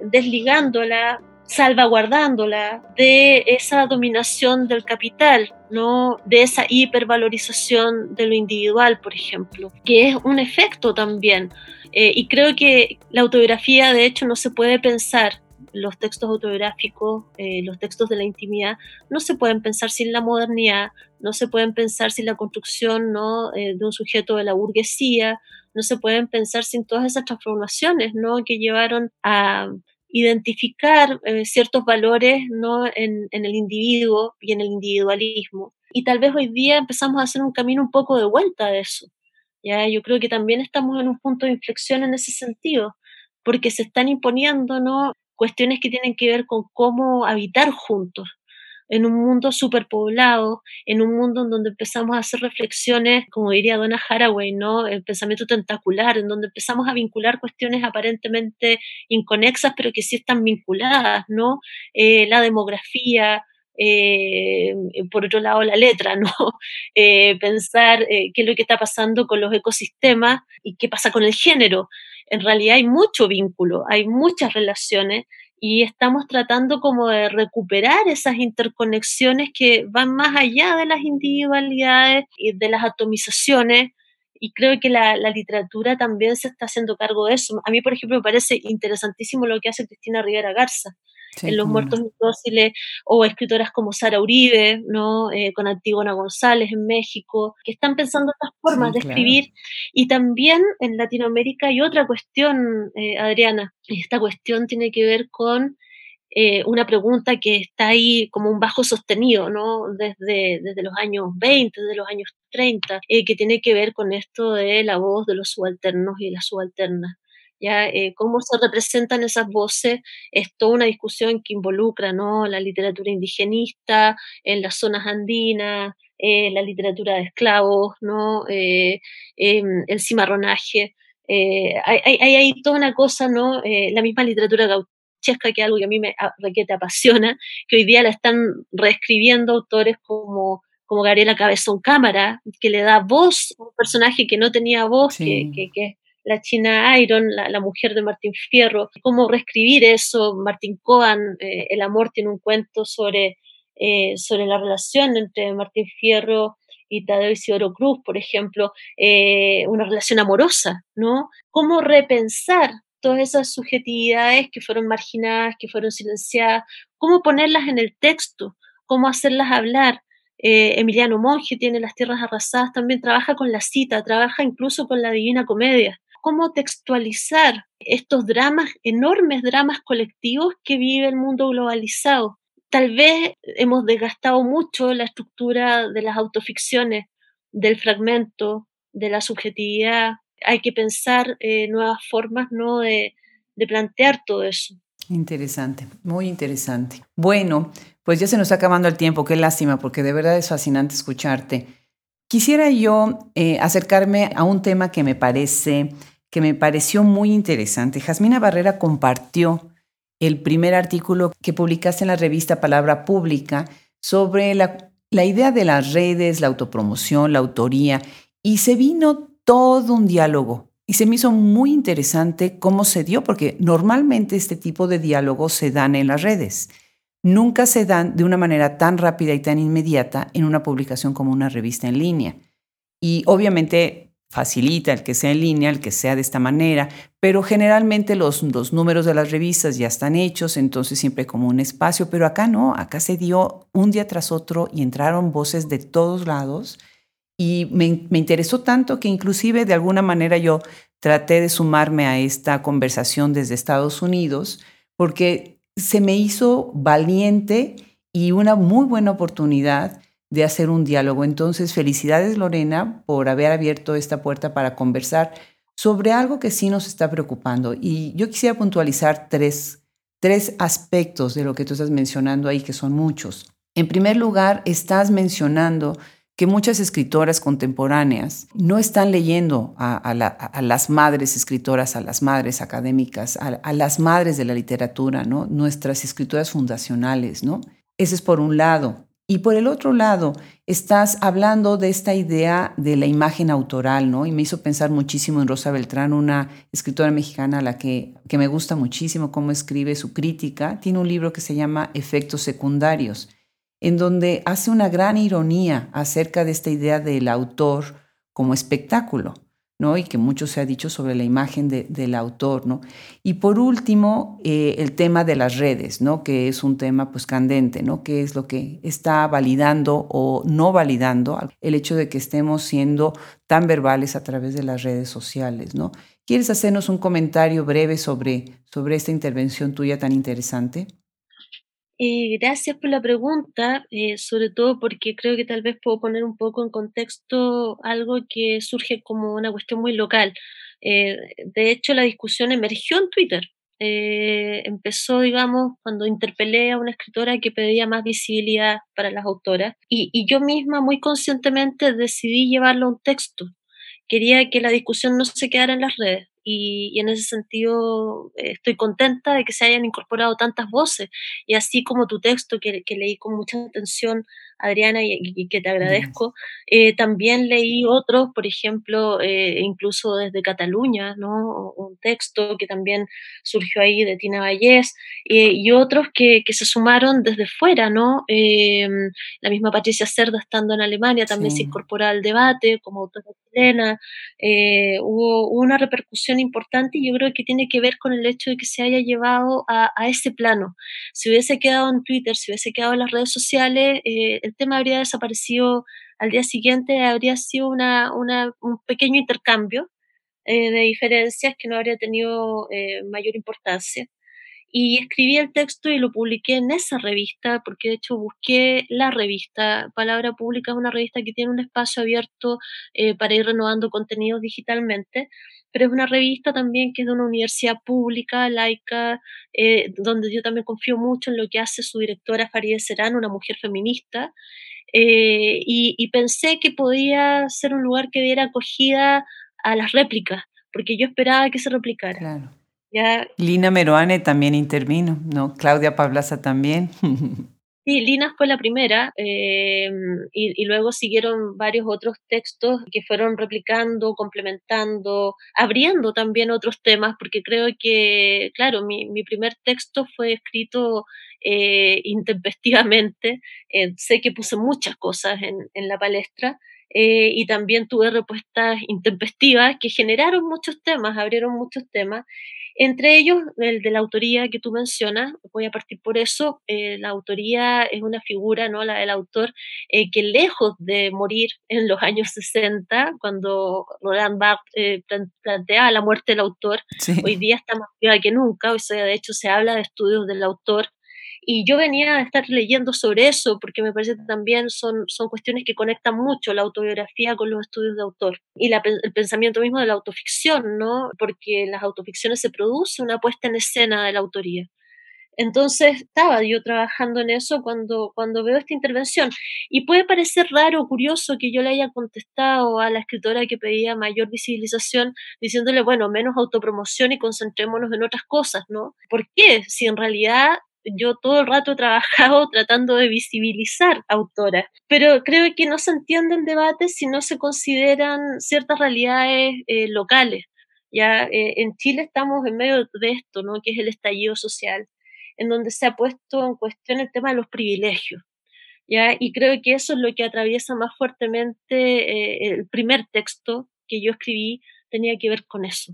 desligándola salvaguardándola de esa dominación del capital, ¿no? de esa hipervalorización de lo individual, por ejemplo, que es un efecto también. Eh, y creo que la autobiografía, de hecho, no se puede pensar, los textos autobiográficos, eh, los textos de la intimidad, no se pueden pensar sin la modernidad, no se pueden pensar sin la construcción ¿no? Eh, de un sujeto de la burguesía, no se pueden pensar sin todas esas transformaciones ¿no? que llevaron a identificar eh, ciertos valores ¿no? En, el individuo y en el individualismo. Y tal vez hoy día empezamos a hacer un camino un poco de vuelta a eso. ¿ya? Yo creo que también estamos en un punto de inflexión en ese sentido, porque se están imponiendo ¿no? cuestiones que tienen que ver con cómo habitar juntos en un mundo superpoblado, en un mundo en donde empezamos a hacer reflexiones, como diría Donna Haraway, ¿no? El pensamiento tentacular, en donde empezamos a vincular cuestiones aparentemente inconexas, pero que sí están vinculadas, ¿no? Eh, la demografía, eh, por otro lado la letra, ¿no? Eh, pensar qué es lo que está pasando con los ecosistemas y qué pasa con el género. En realidad hay mucho vínculo, hay muchas relaciones y estamos tratando como de recuperar esas interconexiones que van más allá de las individualidades y de las atomizaciones y creo que la, literatura también se está haciendo cargo de eso. A mí, por ejemplo, me parece interesantísimo lo que hace Cristina Rivera Garza. En Los Muertos Indóciles, o escritoras como Sara Uribe, ¿no? Eh, con Antígona González en México, que están pensando estas formas de escribir. Y también en Latinoamérica hay otra cuestión, eh, Adriana, esta cuestión tiene que ver con eh, una pregunta que está ahí como un bajo sostenido, ¿no? Desde, desde los años 20, desde los años 30, eh, que tiene que ver con esto de la voz de los subalternos y las subalternas. ¿Ya? Eh, cómo se representan esas voces es toda una discusión que involucra ¿no? la literatura indigenista en las zonas andinas, la literatura de esclavos, ¿no? Em, el cimarronaje. hay, hay, hay, toda una cosa, ¿no? la misma literatura chesca, que es algo que a mí me requete apasiona, que hoy día la están reescribiendo autores como, como Gabriela Cabezón Cámara, que le da voz a un personaje que no tenía voz, que, que, la China Iron, la, mujer de Martín Fierro, cómo reescribir eso, Martín Cohen, eh, El amor tiene un cuento sobre, eh, sobre la relación entre Martín Fierro y Tadeo Isidoro Cruz, por ejemplo, eh, una relación amorosa, ¿no? Cómo repensar todas esas subjetividades que fueron marginadas, que fueron silenciadas, cómo ponerlas en el texto, cómo hacerlas hablar. Emiliano Monge tiene Las Tierras Arrasadas, también trabaja con la cita, trabaja incluso con la Divina Comedia. Cómo textualizar estos dramas, enormes dramas colectivos que vive el mundo globalizado. Tal vez hemos desgastado mucho la estructura de las autoficciones, del fragmento, de la subjetividad, hay que pensar eh, nuevas formas ¿no? de, plantear todo eso. Interesante, muy interesante. Bueno, pues ya se nos está acabando el tiempo, qué lástima, porque de verdad es fascinante escucharte. Quisiera yo eh, acercarme a un tema que me parece, que me pareció muy interesante. Jasmina Barrera compartió el primer artículo que publicaste en la revista Palabra Pública sobre la, la idea de las redes, la autopromoción, la autoría, y se vino todo un diálogo. Y se me hizo muy interesante cómo se dio, porque normalmente este tipo de diálogos se dan en las redes. Nunca se dan de una manera tan rápida y tan inmediata en una publicación como una revista en línea. Y obviamente facilita el que sea en línea, el que sea de esta manera, pero generalmente los, números de las revistas ya están hechos, entonces siempre como un espacio, pero acá no, acá se dio un día tras otro y entraron voces de todos lados y me, interesó tanto que inclusive de alguna manera yo traté de sumarme a esta conversación desde Estados Unidos porque se me hizo valiente y una muy buena oportunidad de hacer un diálogo. Entonces, felicidades Lorena por haber abierto esta puerta para conversar sobre algo que sí nos está preocupando. Y yo quisiera puntualizar tres, tres aspectos de lo que tú estás mencionando ahí, que son muchos. En primer lugar, estás mencionando que muchas escritoras contemporáneas no están leyendo a, las madres escritoras, a las madres académicas, a, las madres de la literatura, ¿no? nuestras escritoras fundacionales. ¿no? Ese es por un lado. Y por el otro lado, estás hablando de esta idea de la imagen autoral, ¿no? Y me hizo pensar muchísimo en Rosa Beltrán, una escritora mexicana a la que, que me gusta muchísimo cómo escribe su crítica. Tiene un libro que se llama Efectos Secundarios en donde hace una gran ironía acerca de esta idea del autor como espectáculo, ¿no? Y que mucho se ha dicho sobre la imagen del autor, ¿no? Y por último, eh, el tema de las redes, ¿no? Que es un tema pues candente, ¿no? Que es lo que está validando o no validando el hecho de que estemos siendo tan verbales a través de las redes sociales, ¿no? ¿Quieres hacernos un comentario breve sobre, sobre esta intervención tuya tan interesante? Eh, gracias por la pregunta, eh, sobre todo porque creo que tal vez puedo poner un poco en contexto algo que surge como una cuestión muy local. Eh, de hecho, la discusión emergió en Twitter. empezó, digamos, cuando interpelé a una escritora que pedía más visibilidad para las autoras y, y yo misma muy conscientemente decidí llevarlo a un texto. Quería que la discusión no se quedara en las redes y, en ese sentido eh, estoy contenta de que se hayan incorporado tantas voces y así como tu texto que, leí con mucha atención Adriana, y, que te agradezco. Eh, también leí otros, por ejemplo, eh, incluso desde Cataluña, ¿no? Un texto que también surgió ahí de Tina Vallés, y otros que, que, se sumaron desde fuera, ¿no? la misma Patricia Cerda estando en Alemania también se incorpora al debate como autora chilena. Hubo, una repercusión importante y yo creo que tiene que ver con el hecho de que se haya llevado a, a ese plano. Si hubiese quedado en Twitter, si hubiese quedado en las redes sociales, el tema habría desaparecido al día siguiente, habría sido una, un pequeño intercambio eh, de diferencias que no habría tenido eh, mayor importancia. Y escribí el texto y lo publiqué en esa revista, porque de hecho busqué la revista. Palabra Pública es una revista que tiene un espacio abierto eh, para ir renovando contenidos digitalmente, pero es una revista también que es de una universidad pública, laica, donde yo también confío mucho en lo que hace su directora Farideh Serán, una mujer feminista, eh, y, pensé que podía ser un lugar que diera acogida a las réplicas, porque yo esperaba que se replicara. Claro. ¿Ya? Lina Meroane también intervino, ¿no? Claudia Pablaza también. Sí, Lina fue la primera eh, y, luego siguieron varios otros textos que fueron replicando, complementando, abriendo también otros temas, porque creo que, claro, mi, mi primer texto fue escrito eh, intempestivamente, eh, sé que puse muchas cosas en, en la palestra. y también tuve respuestas intempestivas que generaron muchos temas, abrieron muchos temas, entre ellos, el de la autoría que tú mencionas, voy a partir por eso, eh, la autoría es una figura, ¿no? La del autor, eh, que lejos de morir en los años 60, cuando Roland Barthes eh, plantea la muerte del autor, hoy día está más viva que nunca, o sea, de hecho se habla de estudios del autor y yo venía a estar leyendo sobre eso porque me parece que también son, son cuestiones que conectan mucho la autobiografía con los estudios de autor y la, el pensamiento mismo de la autoficción, ¿no? Porque en las autoficciones se produce una puesta en escena de la autoría. Entonces estaba yo trabajando en eso cuando, cuando veo esta intervención. Y puede parecer raro o curioso que yo le haya contestado a la escritora que pedía mayor visibilización diciéndole, bueno, menos autopromoción y concentrémonos en otras cosas, ¿no? ¿Por qué? Si en realidad yo todo el rato he trabajado tratando de visibilizar autoras, pero creo que no se entiende el debate si no se consideran ciertas realidades eh, locales. Ya eh, en Chile estamos en medio de esto, ¿no? que es el estallido social, en donde se ha puesto en cuestión el tema de los privilegios. ¿ya? Y creo que eso es lo que atraviesa más fuertemente eh, el primer texto que yo escribí, tenía que ver con eso.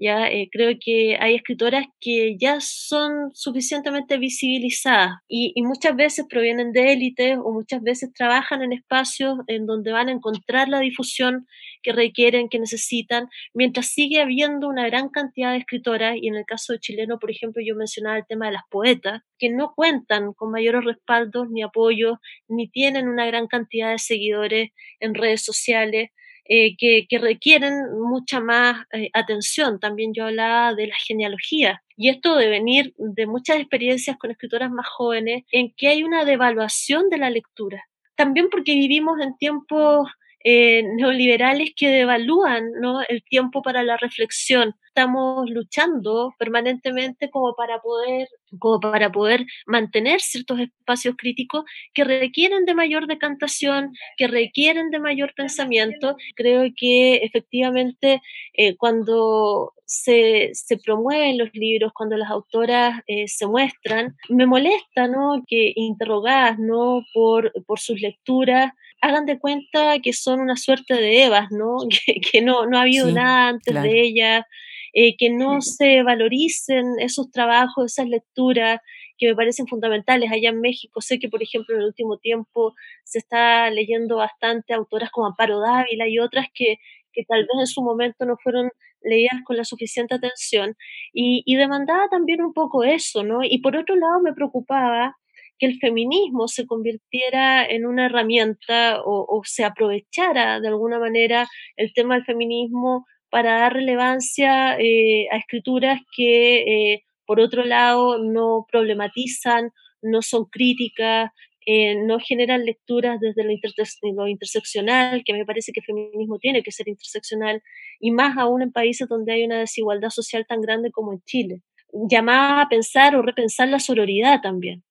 ¿Ya? Eh, creo que hay escritoras que ya son suficientemente visibilizadas y, muchas veces provienen de élites o muchas veces trabajan en espacios en donde van a encontrar la difusión que requieren, que necesitan, mientras sigue habiendo una gran cantidad de escritoras, y en el caso de chileno, por ejemplo, yo mencionaba el tema de las poetas, que no cuentan con mayores respaldos ni apoyos, ni tienen una gran cantidad de seguidores en redes sociales, eh, que, requieren mucha más eh, atención. También yo hablaba de la genealogía. Y esto de venir de muchas experiencias con escritoras más jóvenes, en que hay una devaluación de la lectura. También porque vivimos en tiempos eh, neoliberales que devalúan ¿no? el tiempo para la reflexión. Estamos luchando permanentemente como para poder, como para poder mantener ciertos espacios críticos que requieren de mayor decantación, que requieren de mayor pensamiento. Creo que efectivamente eh, cuando se, se, promueven los libros, cuando las autoras eh, se muestran, me molesta ¿no? que interrogadas ¿no? por, por sus lecturas hagan de cuenta que son una suerte de Evas, ¿no? Que, no, no ha habido nada antes de ella, eh, que no se valoricen esos trabajos, esas lecturas que me parecen fundamentales. Allá en México sé que, por ejemplo, en el último tiempo se está leyendo bastante autoras como Amparo Dávila y otras que, que tal vez en su momento no fueron leídas con la suficiente atención y, y demandaba también un poco eso, ¿no? Y por otro lado me preocupaba que el feminismo se convirtiera en una herramienta o, se aprovechara de alguna manera el tema del feminismo para dar relevancia eh, a escrituras que, eh, por otro lado, no problematizan, no son críticas, eh, no generan lecturas desde lo, interseccional, que me parece que el feminismo tiene que ser interseccional, y más aún en países donde hay una desigualdad social tan grande como en Chile. Llamaba a pensar o repensar la sororidad también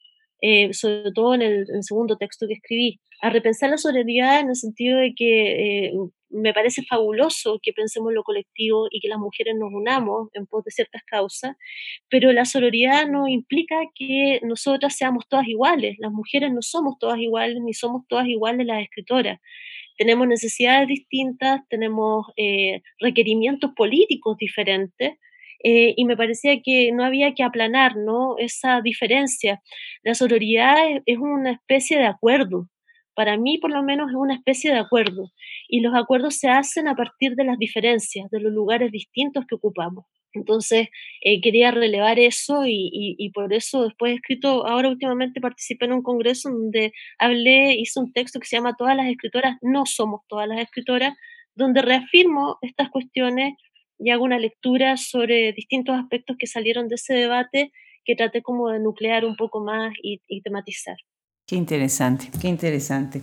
eh, sobre todo en el, segundo texto que escribí, a repensar la sororidad en el sentido de que eh, me parece fabuloso que pensemos lo colectivo y que las mujeres nos unamos en pos de ciertas causas, pero la sororidad no implica que nosotras seamos todas iguales. Las mujeres no somos todas iguales ni somos todas iguales las escritoras. Tenemos necesidades distintas, tenemos eh, requerimientos políticos diferentes eh, y me parecía que no había que aplanar ¿no? esa diferencia. La sororidad es, una especie de acuerdo, para mí por lo menos es una especie de acuerdo, y los acuerdos se hacen a partir de las diferencias, de los lugares distintos que ocupamos. Entonces, eh, quería relevar eso y, por eso después he escrito, ahora últimamente participé en un congreso donde hablé, hice un texto que se llama Todas las escritoras, no somos todas las escritoras, donde reafirmo estas cuestiones y hago una lectura sobre distintos aspectos que salieron de ese debate que traté como de nuclear un poco más y, tematizar. Qué interesante, qué interesante.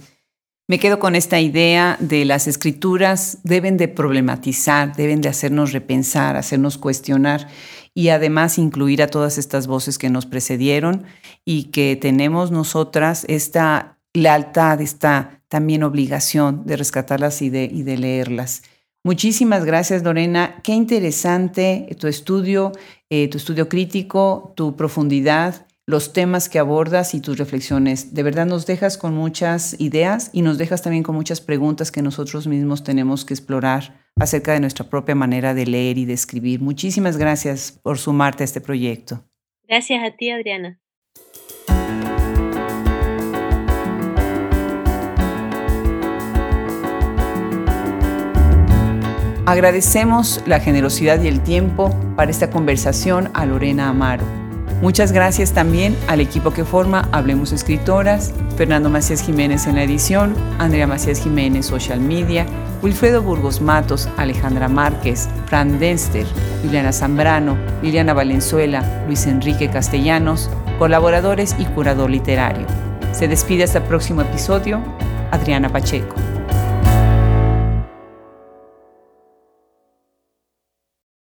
Me quedo con esta idea de las escrituras deben de problematizar, deben de hacernos repensar, hacernos cuestionar y además incluir a todas estas voces que nos precedieron y que tenemos nosotras esta lealtad, esta también obligación de rescatarlas y de, y de leerlas. Muchísimas gracias, Lorena. Qué interesante tu estudio, eh, tu estudio crítico, tu profundidad, los temas que abordas y tus reflexiones. De verdad nos dejas con muchas ideas y nos dejas también con muchas preguntas que nosotros mismos tenemos que explorar acerca de nuestra propia manera de leer y de escribir. Muchísimas gracias por sumarte a este proyecto. Gracias a ti, Adriana. Agradecemos la generosidad y el tiempo para esta conversación a Lorena Amaro. Muchas gracias también al equipo que forma Hablemos Escritoras, Fernando Macías Jiménez en la edición, Andrea Macías Jiménez Social Media, Wilfredo Burgos Matos, Alejandra Márquez, Fran Denster, Liliana Zambrano, Liliana Valenzuela, Luis Enrique Castellanos, colaboradores y curador literario. Se despide hasta el próximo episodio, Adriana Pacheco.